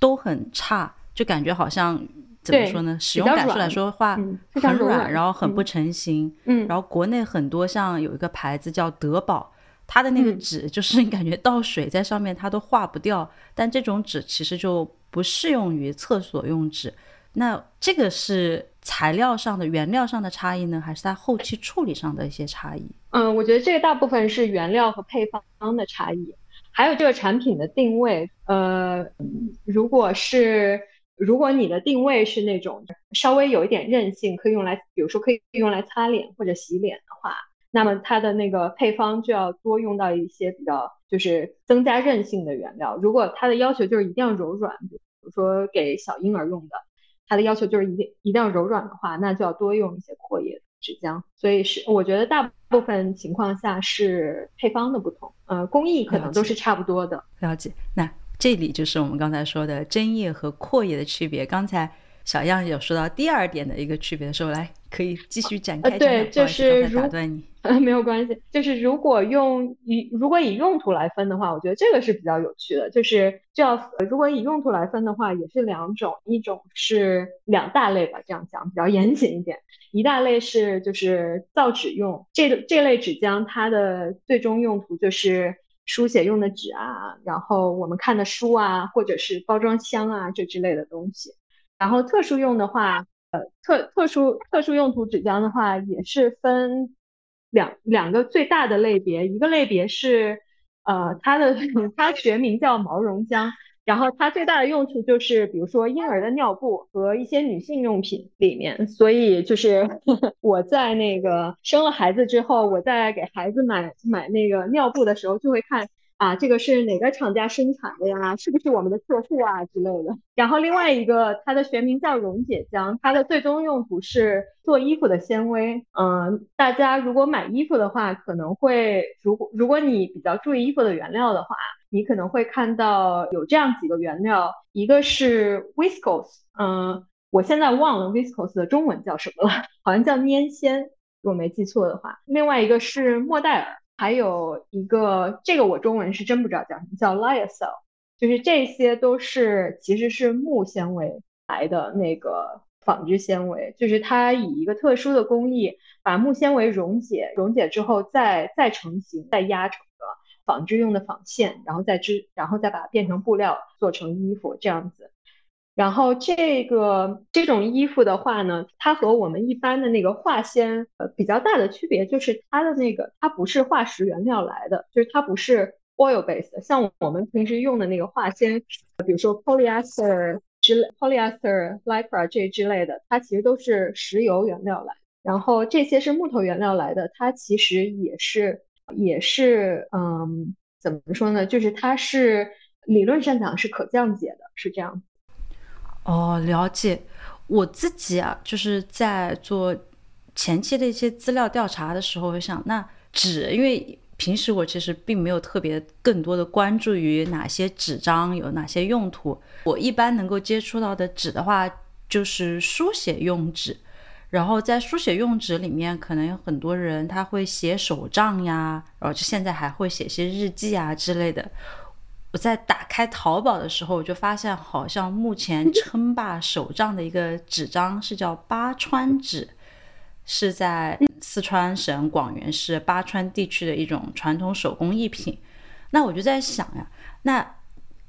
都很差，就感觉好像怎么说呢？使用感受来说的话很软，然后很不成型。嗯，然后国内很多像有一个牌子叫德宝。它的那个纸就是你感觉倒水在上面它都化不掉，但这种纸其实就不适用于厕所用纸。那这个是材料上的原料上的差异呢，还是它后期处理上的一些差异？嗯，我觉得这个大部分是原料和配方的差异，还有这个产品的定位。呃，如果是如果你的定位是那种稍微有一点韧性，可以用来，比如说可以用来擦脸或者洗脸的话。那么它的那个配方就要多用到一些比较就是增加韧性的原料。如果它的要求就是一定要柔软，比如说给小婴儿用的，它的要求就是一定一定要柔软的话，那就要多用一些阔叶纸浆。所以是我觉得大部分情况下是配方的不同，呃，工艺可能都是差不多的。了解。那这里就是我们刚才说的针叶和阔叶的区别。刚才小样有说到第二点的一个区别的时候，来可以继续展开。对，就是打断你。呃，没有关系，就是如果用以如果以用途来分的话，我觉得这个是比较有趣的。就是就要如果以用途来分的话，也是两种，一种是两大类吧，这样讲比较严谨一点。一大类是就是造纸用，这这类纸浆它的最终用途就是书写用的纸啊，然后我们看的书啊，或者是包装箱啊这之类的东西。然后特殊用的话，呃，呃特特殊特殊用途纸浆的话也是分。两两个最大的类别，一个类别是，呃，它的它学名叫毛绒浆，然后它最大的用处就是，比如说婴儿的尿布和一些女性用品里面，所以就是 我在那个生了孩子之后，我在给孩子买买那个尿布的时候，就会看。啊，这个是哪个厂家生产的呀？是不是我们的客户啊之类的？然后另外一个，它的学名叫溶解浆，它的最终用途是做衣服的纤维。嗯，大家如果买衣服的话，可能会，如果如果你比较注意衣服的原料的话，你可能会看到有这样几个原料，一个是 viscose，嗯，我现在忘了 viscose 的中文叫什么了，好像叫粘纤，如果没记错的话。另外一个是莫代尔。还有一个，这个我中文是真不知道叫什么，叫 lyocell，就是这些都是其实是木纤维来的那个纺织纤维，就是它以一个特殊的工艺把木纤维溶解，溶解之后再再成型，再压成个纺织用的纺线，然后再织，然后再把它变成布料做成衣服这样子。然后这个这种衣服的话呢，它和我们一般的那个化纤呃比较大的区别就是它的那个它不是化石原料来的，就是它不是 oil based，像我们平时用的那个化纤，比如说 polyester 之类 polyester lycra 这之类的，它其实都是石油原料来。然后这些是木头原料来的，它其实也是也是嗯怎么说呢？就是它是理论上讲是可降解的，是这样。哦，了解。我自己啊，就是在做前期的一些资料调查的时候，我想那纸，因为平时我其实并没有特别更多的关注于哪些纸张有哪些用途。我一般能够接触到的纸的话，就是书写用纸。然后在书写用纸里面，可能有很多人他会写手账呀，然后就现在还会写些日记啊之类的。我在打开淘宝的时候，我就发现好像目前称霸手账的一个纸张是叫巴川纸，是在四川省广元市巴川地区的一种传统手工艺品。那我就在想呀，那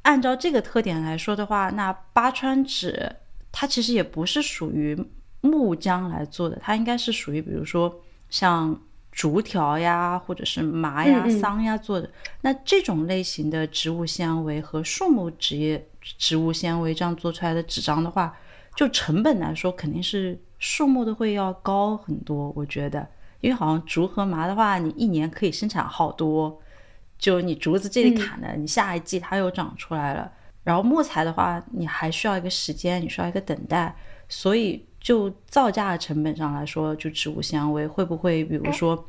按照这个特点来说的话，那巴川纸它其实也不是属于。木浆来做的，它应该是属于比如说像竹条呀，或者是麻呀、桑呀做的。那这种类型的植物纤维和树木职业植物纤维这样做出来的纸张的话，就成本来说肯定是树木的会要高很多。我觉得，因为好像竹和麻的话，你一年可以生产好多，就你竹子这里砍的，你下一季它又长出来了。然后木材的话，你还需要一个时间，你需要一个等待，所以。就造价的成本上来说，就植物纤维会不会，比如说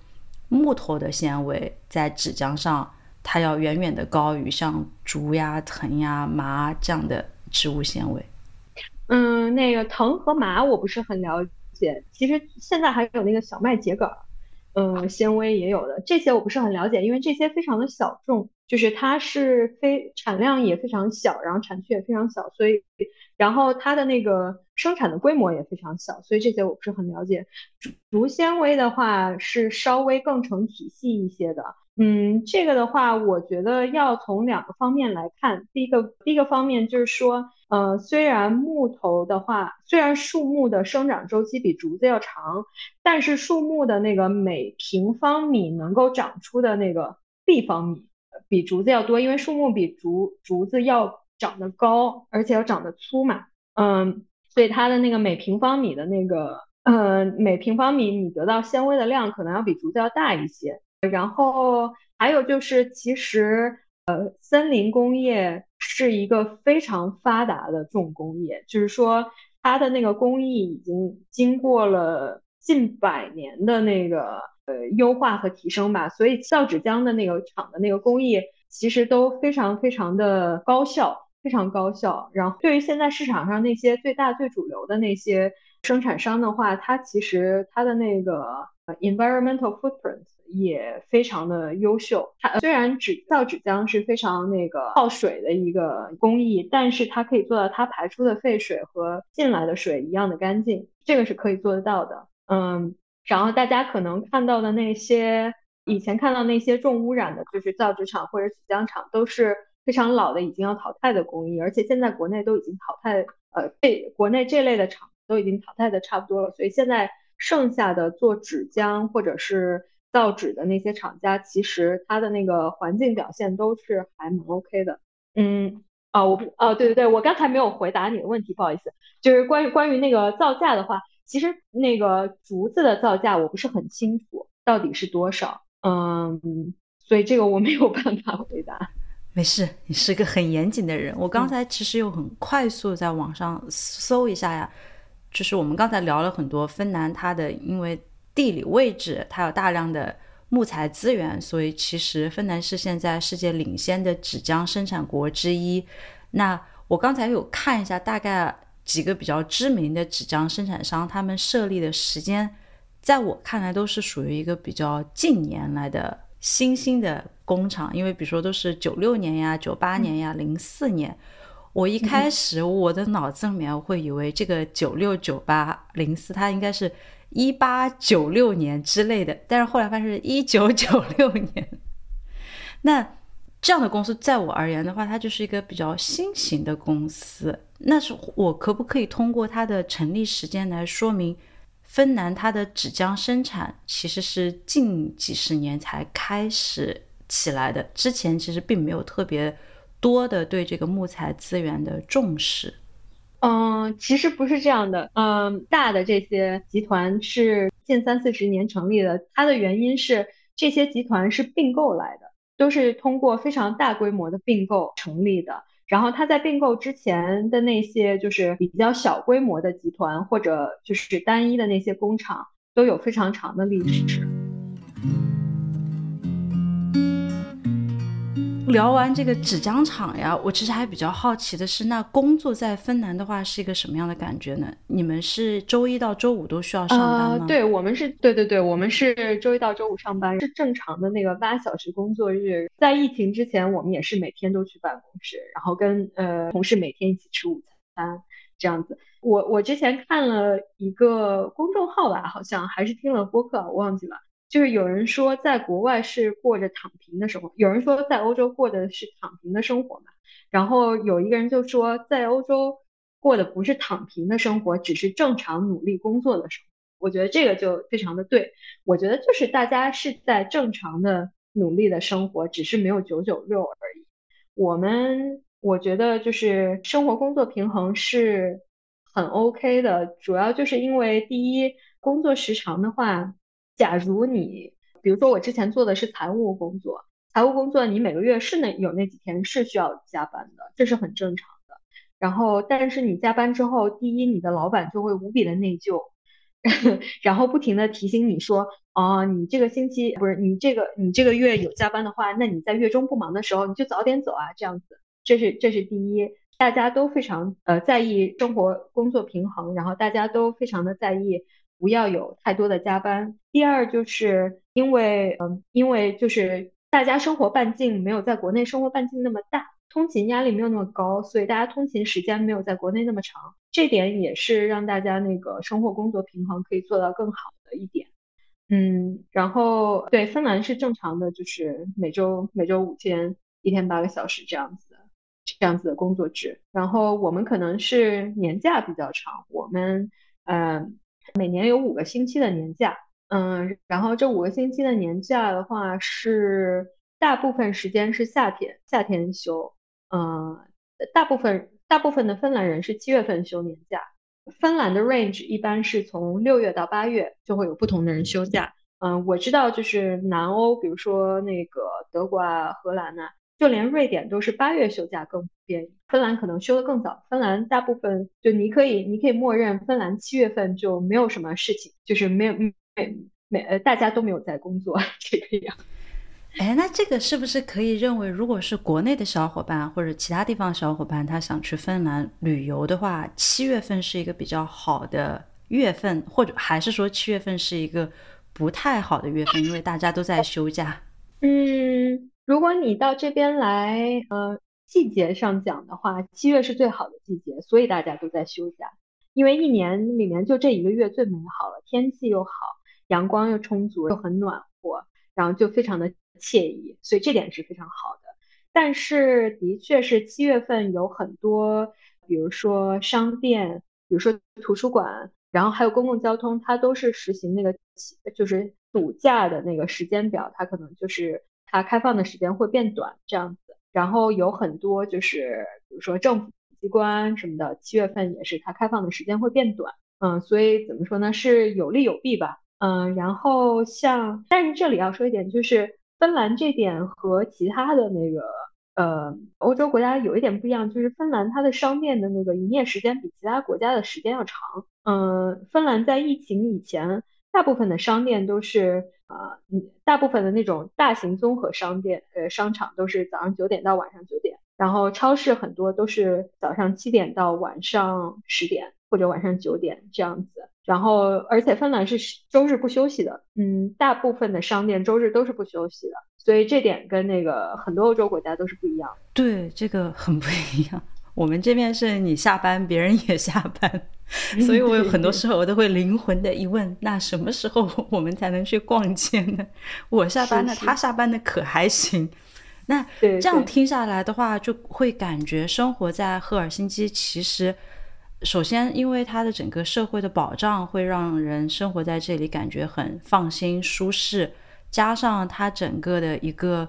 木头的纤维在纸浆上，它要远远的高于像竹呀、藤呀、麻这样的植物纤维？嗯，那个藤和麻我不是很了解，其实现在还有那个小麦秸秆，嗯，纤维也有的，这些我不是很了解，因为这些非常的小众，就是它是非产量也非常小，然后产区也非常小，所以。然后它的那个生产的规模也非常小，所以这些我不是很了解。竹竹纤维的话是稍微更成体系一些的，嗯，这个的话我觉得要从两个方面来看。第一个第一个方面就是说，呃，虽然木头的话，虽然树木的生长周期比竹子要长，但是树木的那个每平方米能够长出的那个立方米比竹子要多，因为树木比竹竹子要。长得高，而且要长得粗嘛，嗯，所以它的那个每平方米的那个，呃，每平方米你得到纤维的量可能要比竹子要大一些。然后还有就是，其实呃，森林工业是一个非常发达的重工业，就是说它的那个工艺已经经过了近百年的那个呃优化和提升吧，所以造纸浆的那个厂的那个工艺其实都非常非常的高效。非常高效，然后对于现在市场上那些最大最主流的那些生产商的话，它其实它的那个 environmental footprint 也非常的优秀。它虽然纸造纸浆是非常那个耗水的一个工艺，但是它可以做到它排出的废水和进来的水一样的干净，这个是可以做得到的。嗯，然后大家可能看到的那些以前看到那些重污染的，就是造纸厂或者纸浆厂都是。非常老的已经要淘汰的工艺，而且现在国内都已经淘汰，呃，这国内这类的厂都已经淘汰的差不多了，所以现在剩下的做纸浆或者是造纸的那些厂家，其实它的那个环境表现都是还蛮 OK 的。嗯，啊，我不，哦，对对对，我刚才没有回答你的问题，不好意思，就是关于关于那个造价的话，其实那个竹子的造价我不是很清楚到底是多少，嗯，所以这个我没有办法回答。没事，你是个很严谨的人。我刚才其实又很快速在网上搜一下呀，就是我们刚才聊了很多芬兰，它的因为地理位置，它有大量的木材资源，所以其实芬兰是现在世界领先的纸浆生产国之一。那我刚才有看一下，大概几个比较知名的纸浆生产商，他们设立的时间，在我看来都是属于一个比较近年来的。新兴的工厂，因为比如说都是九六年呀、九八年呀、零四年，我一开始我的脑子里面会以为这个九六、九八、零四，它应该是一八九六年之类的，但是后来发现是一九九六年。那这样的公司在我而言的话，它就是一个比较新型的公司。那是我可不可以通过它的成立时间来说明？芬兰它的纸浆生产其实是近几十年才开始起来的，之前其实并没有特别多的对这个木材资源的重视。嗯，其实不是这样的。嗯，大的这些集团是近三四十年成立的，它的原因是这些集团是并购来的，都是通过非常大规模的并购成立的。然后它在并购之前的那些就是比较小规模的集团或者就是单一的那些工厂，都有非常长的历史。聊完这个纸浆厂呀，我其实还比较好奇的是，那工作在芬兰的话是一个什么样的感觉呢？你们是周一到周五都需要上班吗？对我们是，对对对，我们是周一到周五上班，是正常的那个八小时工作日。在疫情之前，我们也是每天都去办公室，然后跟呃同事每天一起吃午餐这样子。我我之前看了一个公众号吧，好像还是听了播客，我忘记了。就是有人说在国外是过着躺平的生活，有人说在欧洲过的是躺平的生活嘛。然后有一个人就说在欧洲过的不是躺平的生活，只是正常努力工作的生活。我觉得这个就非常的对。我觉得就是大家是在正常的努力的生活，只是没有九九六而已。我们我觉得就是生活工作平衡是很 OK 的，主要就是因为第一工作时长的话。假如你，比如说我之前做的是财务工作，财务工作你每个月是那有那几天是需要加班的，这是很正常的。然后，但是你加班之后，第一，你的老板就会无比的内疚，然后不停的提醒你说，哦，你这个星期不是你这个你这个月有加班的话，那你在月中不忙的时候你就早点走啊，这样子。这是这是第一，大家都非常呃在意生活工作平衡，然后大家都非常的在意。不要有太多的加班。第二，就是因为，嗯，因为就是大家生活半径没有在国内生活半径那么大，通勤压力没有那么高，所以大家通勤时间没有在国内那么长。这点也是让大家那个生活工作平衡可以做到更好的一点。嗯，然后对，芬兰是正常的，就是每周每周五天，一天八个小时这样子，这样子的工作制。然后我们可能是年假比较长，我们，嗯。每年有五个星期的年假，嗯，然后这五个星期的年假的话是大部分时间是夏天，夏天休，嗯，大部分大部分的芬兰人是七月份休年假。芬兰的 range 一般是从六月到八月就会有不同的人休假，嗯，我知道就是南欧，比如说那个德国啊、荷兰呐。就连瑞典都是八月休假更普遍，芬兰可能休得更早。芬兰大部分就你可以，你可以默认芬兰七月份就没有什么事情，就是没有没没呃大家都没有在工作这个样。哎，那这个是不是可以认为，如果是国内的小伙伴或者其他地方小伙伴，他想去芬兰旅游的话，七月份是一个比较好的月份，或者还是说七月份是一个不太好的月份，因为大家都在休假？嗯。如果你到这边来，呃，季节上讲的话，七月是最好的季节，所以大家都在休假，因为一年里面就这一个月最美好了，天气又好，阳光又充足，又很暖和，然后就非常的惬意，所以这点是非常好的。但是的确是七月份有很多，比如说商店，比如说图书馆，然后还有公共交通，它都是实行那个就是暑假的那个时间表，它可能就是。它开放的时间会变短，这样子，然后有很多就是，比如说政府机关什么的，七月份也是它开放的时间会变短，嗯，所以怎么说呢，是有利有弊吧，嗯，然后像，但是这里要说一点，就是芬兰这点和其他的那个呃欧洲国家有一点不一样，就是芬兰它的商店的那个营业时间比其他国家的时间要长，嗯，芬兰在疫情以前，大部分的商店都是。啊，嗯，大部分的那种大型综合商店，呃，商场都是早上九点到晚上九点，然后超市很多都是早上七点到晚上十点或者晚上九点这样子，然后而且芬兰是周日不休息的，嗯，大部分的商店周日都是不休息的，所以这点跟那个很多欧洲国家都是不一样。对，这个很不一样。我们这边是你下班，别人也下班，所以我有很多时候我都会灵魂的一问：那什么时候我们才能去逛街呢？我下班了，他下班的可还行？那这样听下来的话，就会感觉生活在赫尔辛基，其实首先因为它的整个社会的保障会让人生活在这里感觉很放心舒适，加上它整个的一个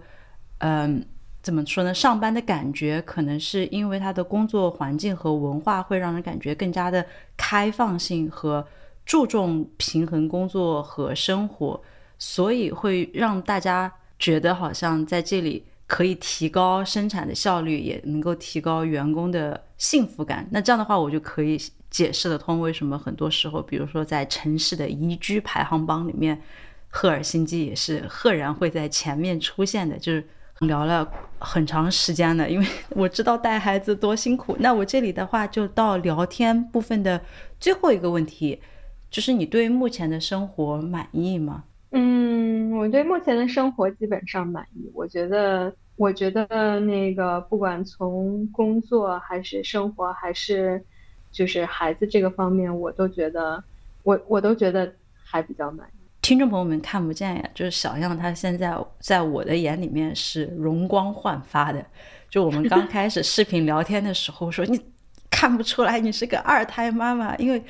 嗯。怎么说呢？上班的感觉可能是因为他的工作环境和文化会让人感觉更加的开放性和注重平衡工作和生活，所以会让大家觉得好像在这里可以提高生产的效率，也能够提高员工的幸福感。那这样的话，我就可以解释得通为什么很多时候，比如说在城市的宜居排行榜里面，赫尔辛基也是赫然会在前面出现的。就是聊了很长时间了，因为我知道带孩子多辛苦。那我这里的话，就到聊天部分的最后一个问题，就是你对目前的生活满意吗？嗯，我对目前的生活基本上满意。我觉得，我觉得那个不管从工作还是生活，还是就是孩子这个方面，我都觉得，我我都觉得还比较满意。听众朋友们看不见呀，就是小样，他现在在我的眼里面是容光焕发的。就我们刚开始视频聊天的时候，说你看不出来你是个二胎妈妈，因为。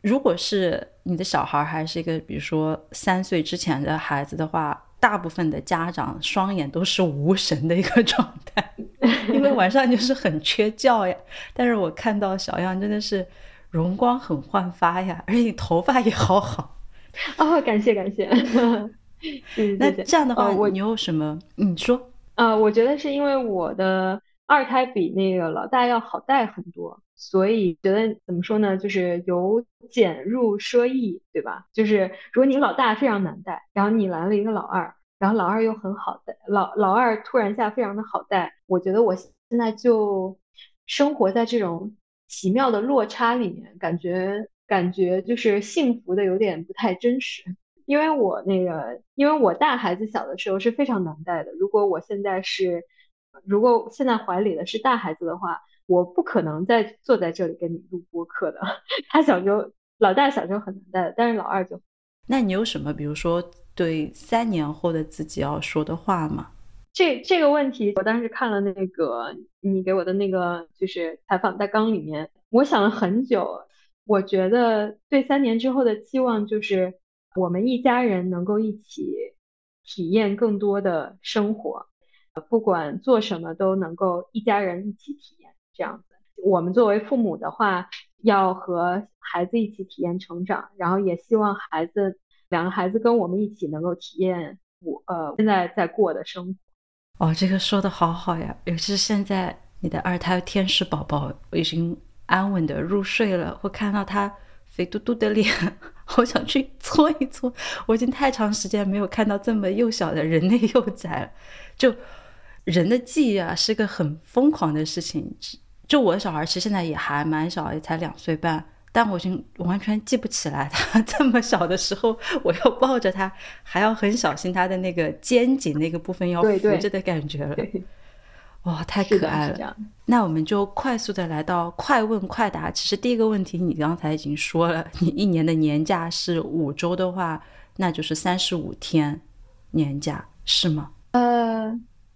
如果是你的小孩还是一个，比如说三岁之前的孩子的话，大部分的家长双眼都是无神的一个状态，因为晚上就是很缺觉呀。但是我看到小样真的是容光很焕发呀，而且你头发也好好。哦，感谢感谢。嗯那这样的话，我你有什么？你说？呃，我觉得是因为我的二胎比那个老大要好带很多。所以觉得怎么说呢？就是由俭入奢易，对吧？就是如果你老大非常难带，然后你来了一个老二，然后老二又很好带，老老二突然下非常的好带，我觉得我现在就生活在这种奇妙的落差里面，感觉感觉就是幸福的有点不太真实。因为我那个，因为我大孩子小的时候是非常难带的，如果我现在是，如果现在怀里的是大孩子的话。我不可能再坐在这里跟你录播客的。他小时候，老大小时候很难带的，但是老二就……那你有什么，比如说对三年后的自己要说的话吗？这这个问题，我当时看了那个你给我的那个就是采访大纲里面，我想了很久。我觉得对三年之后的期望就是，我们一家人能够一起体验更多的生活，不管做什么都能够一家人一起体验。这样子，我们作为父母的话，要和孩子一起体验成长，然后也希望孩子两个孩子跟我们一起能够体验我呃现在在过的生活。哦，这个说的好好呀，尤其是现在你的二胎天使宝宝已经安稳的入睡了，我看到他肥嘟嘟的脸，好想去搓一搓。我已经太长时间没有看到这么幼小的人类幼崽了，就人的记忆啊，是个很疯狂的事情。就我的小孩其实现在也还蛮小，也才两岁半，但我已经完全记不起来他这么小的时候，我要抱着他，还要很小心他的那个肩颈那个部分要扶着的感觉了。哇，太可爱了！那我们就快速的来到快问快答。其实第一个问题你刚才已经说了，你一年的年假是五周的话，那就是三十五天年假是吗？呃，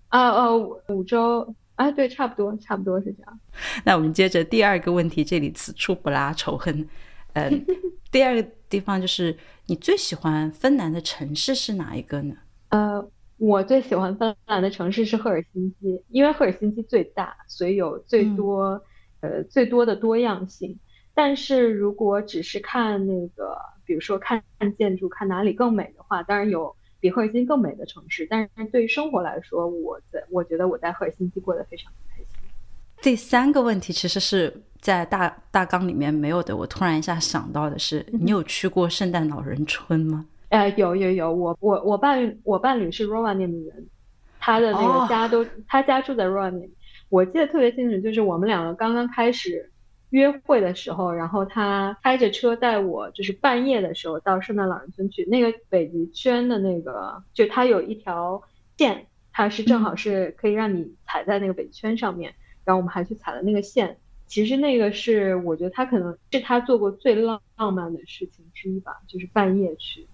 啊呃，五周。啊，对，差不多，差不多是这样。那我们接着第二个问题，这里此处不拉仇恨。嗯，第二个地方就是你最喜欢芬兰的城市是哪一个呢？呃，我最喜欢芬兰的城市是赫尔辛基，因为赫尔辛基最大，所以有最多呃最多的多样性。但是如果只是看那个，比如说看建筑，看哪里更美的话，当然有。比赫尔辛基更美的城市，但是对于生活来说，我在我觉得我在赫尔辛基过得非常开心。第三个问题其实是在大大纲里面没有的，我突然一下想到的是，你有去过圣诞老人村吗？呃，有有有，我我我伴我伴侣是 Rovaniemi 的人，他的那个家都他家住在 Rovaniemi，我记得特别清楚，就是我们两个刚刚开始。约会的时候，然后他开着车带我，就是半夜的时候到圣诞老人村去。那个北极圈的那个，就它有一条线，它是正好是可以让你踩在那个北极圈上面。然后我们还去踩了那个线。其实那个是我觉得他可能是他做过最浪浪漫的事情之一吧，就是半夜去。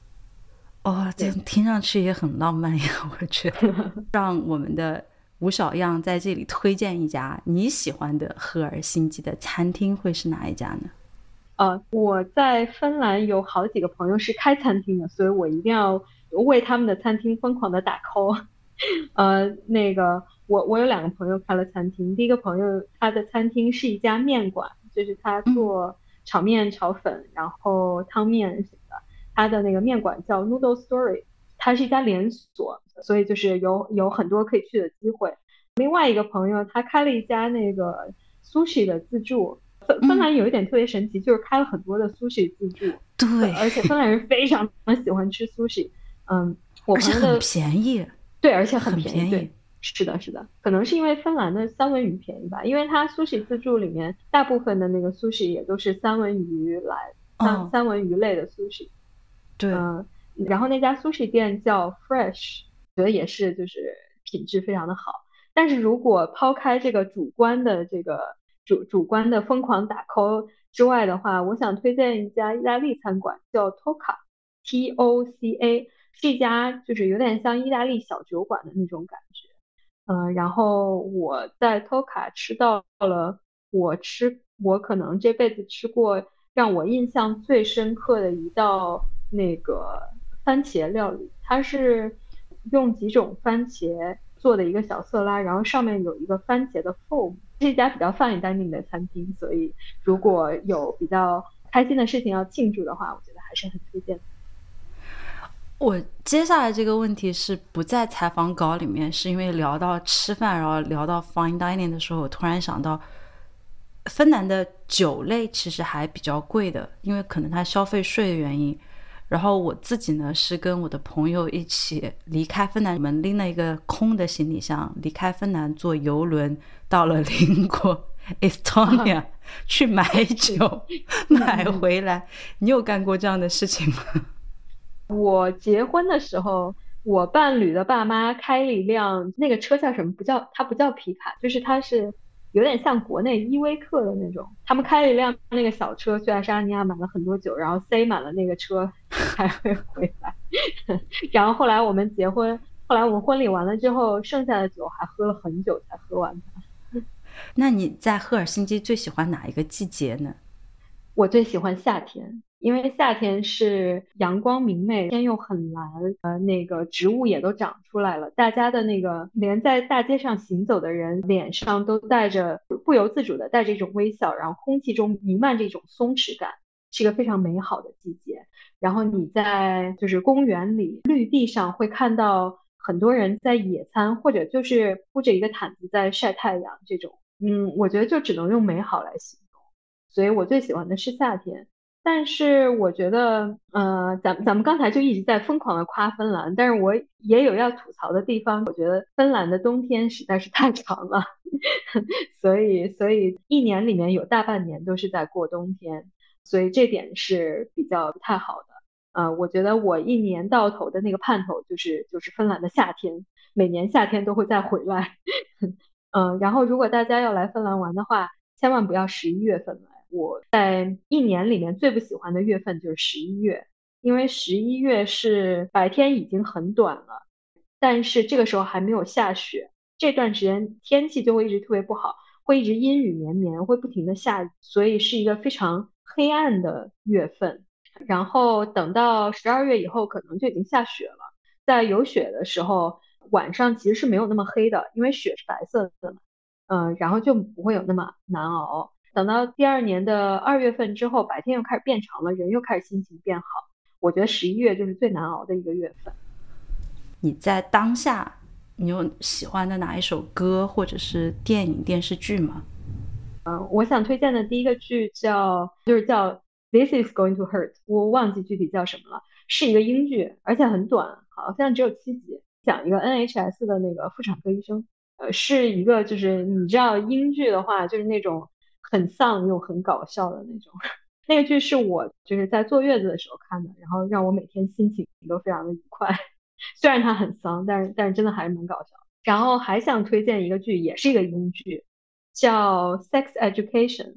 哦，这听上去也很浪漫呀，我觉得 让我们的。吴小样在这里推荐一家你喜欢的赫尔辛基的餐厅，会是哪一家呢？呃，我在芬兰有好几个朋友是开餐厅的，所以我一定要为他们的餐厅疯狂的打 call。呃，那个我我有两个朋友开了餐厅，第一个朋友他的餐厅是一家面馆，就是他做炒面、炒粉，然后汤面他的那个面馆叫 Noodle Story。它是一家连锁，所以就是有有很多可以去的机会。另外一个朋友他开了一家那个 sushi 的自助，芬芬兰有一点特别神奇，就是开了很多的 sushi 自助，对，而且芬兰人非常喜欢吃 sushi，嗯，我朋友很便宜，对，而且很便宜。是的，是的，可能是因为芬兰的三文鱼便宜吧，因为它苏 i 自助里面大部分的那个苏 i 也都是三文鱼来三三文鱼类的苏式。对，嗯，然后那家苏式店叫 Fresh，觉得也是就是品质非常的好。但是如果抛开这个主观的这个主主观的疯狂打 call 之外的话，我想推荐一家意大利餐馆叫 Toca，T O C A，是一家就是有点像意大利小酒馆的那种感觉。嗯，然后我在 Toka 吃到了我吃我可能这辈子吃过让我印象最深刻的一道那个番茄料理，它是用几种番茄做的一个小色拉，然后上面有一个番茄的 foam，是一家比较 fine dining 的餐厅，所以如果有比较开心的事情要庆祝的话，我觉得还是很推荐。我接下来这个问题是不在采访稿里面，是因为聊到吃饭，然后聊到 fine dining 的时候，我突然想到，芬兰的酒类其实还比较贵的，因为可能它消费税的原因。然后我自己呢是跟我的朋友一起离开芬兰，我们拎了一个空的行李箱离开芬兰，坐游轮到了邻国 Estonia 去买酒，买回来。你有干过这样的事情吗？我结婚的时候，我伴侣的爸妈开了一辆那个车叫什么？不叫它不叫皮卡，就是它是有点像国内依维柯的那种。他们开了一辆那个小车去爱沙尼亚买了很多酒，然后塞满了那个车才会回来。然后后来我们结婚，后来我们婚礼完了之后，剩下的酒还喝了很久才喝完它。那你在赫尔辛基最喜欢哪一个季节呢？我最喜欢夏天。因为夏天是阳光明媚，天又很蓝，呃，那个植物也都长出来了，大家的那个连在大街上行走的人脸上都带着不由自主的带着一种微笑，然后空气中弥漫着一种松弛感，是一个非常美好的季节。然后你在就是公园里绿地上会看到很多人在野餐，或者就是铺着一个毯子在晒太阳，这种，嗯，我觉得就只能用美好来形容。所以我最喜欢的是夏天。但是我觉得，呃，咱咱们刚才就一直在疯狂的夸芬兰，但是我也有要吐槽的地方。我觉得芬兰的冬天实在是太长了，所以所以一年里面有大半年都是在过冬天，所以这点是比较不太好的。呃，我觉得我一年到头的那个盼头就是就是芬兰的夏天，每年夏天都会再回来。嗯，然后如果大家要来芬兰玩的话，千万不要十一月份来。我在一年里面最不喜欢的月份就是十一月，因为十一月是白天已经很短了，但是这个时候还没有下雪，这段时间天气就会一直特别不好，会一直阴雨绵绵，会不停的下雨，所以是一个非常黑暗的月份。然后等到十二月以后，可能就已经下雪了。在有雪的时候，晚上其实是没有那么黑的，因为雪是白色的嘛，嗯，然后就不会有那么难熬。等到第二年的二月份之后，白天又开始变长了，人又开始心情变好。我觉得十一月就是最难熬的一个月份。你在当下，你有喜欢的哪一首歌或者是电影电视剧吗？嗯，我想推荐的第一个剧叫就是叫《This Is Going to Hurt》，我忘记具体叫什么了，是一个英剧，而且很短，好像只有七集，讲一个 NHS 的那个妇产科医生。呃，是一个就是你知道英剧的话，就是那种。很丧又很搞笑的那种，那个剧是我就是在坐月子的时候看的，然后让我每天心情都非常的愉快。虽然它很丧，但是但是真的还是蛮搞笑。然后还想推荐一个剧，也是一个英剧，叫《Sex Education》，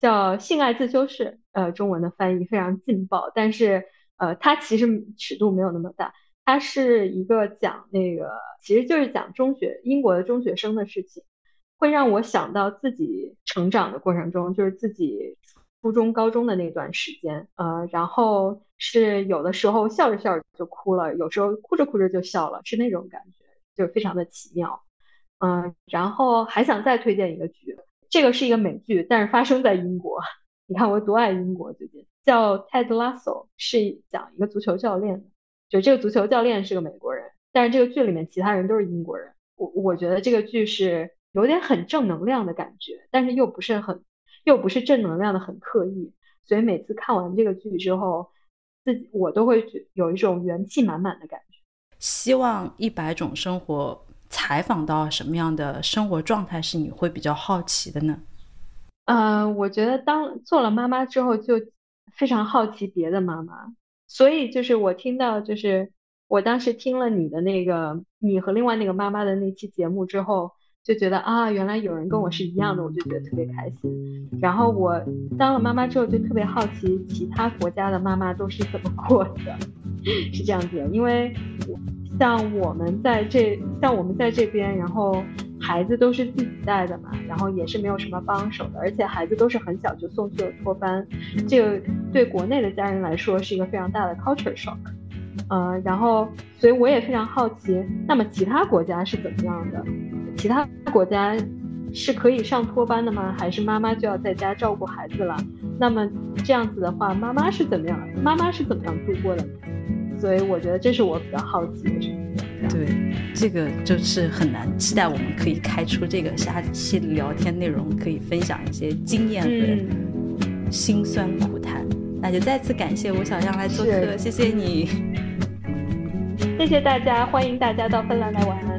叫性爱自修室。呃，中文的翻译非常劲爆，但是呃，它其实尺度没有那么大。它是一个讲那个，其实就是讲中学英国的中学生的事情。会让我想到自己成长的过程中，就是自己初中、高中的那段时间，呃，然后是有的时候笑着笑着就哭了，有时候哭着哭着就笑了，是那种感觉，就非常的奇妙，嗯，然后还想再推荐一个剧，这个是一个美剧，但是发生在英国，你看我多爱英国，最近叫《Ted Lasso》，是讲一个足球教练，就这个足球教练是个美国人，但是这个剧里面其他人都是英国人。我我觉得这个剧是有点很正能量的感觉，但是又不是很又不是正能量的很刻意，所以每次看完这个剧之后，自己我都会觉有一种元气满满的感觉。希望一百种生活采访到什么样的生活状态是你会比较好奇的呢？呃，我觉得当做了妈妈之后，就非常好奇别的妈妈，所以就是我听到，就是我当时听了你的那个你和另外那个妈妈的那期节目之后，就觉得啊，原来有人跟我是一样的，我就觉得特别开心。然后我当了妈妈之后，就特别好奇其他国家的妈妈都是怎么过的，是这样子，因为像我们在这，像我们在这边，然后。孩子都是自己带的嘛，然后也是没有什么帮手的，而且孩子都是很小就送去了托班，这个对国内的家人来说是一个非常大的 culture shock。嗯，然后所以我也非常好奇，那么其他国家是怎么样的？其他国家是可以上托班的吗？还是妈妈就要在家照顾孩子了？那么这样子的话，妈妈是怎么样？妈妈是怎么样度过的？所以我觉得这是我比较好奇的事情。对，这个就是很难期待，我们可以开出这个下期聊天内容，可以分享一些经验和辛酸苦谈。那就再次感谢吴小样来做客，谢谢你，谢谢大家，欢迎大家到芬兰来玩。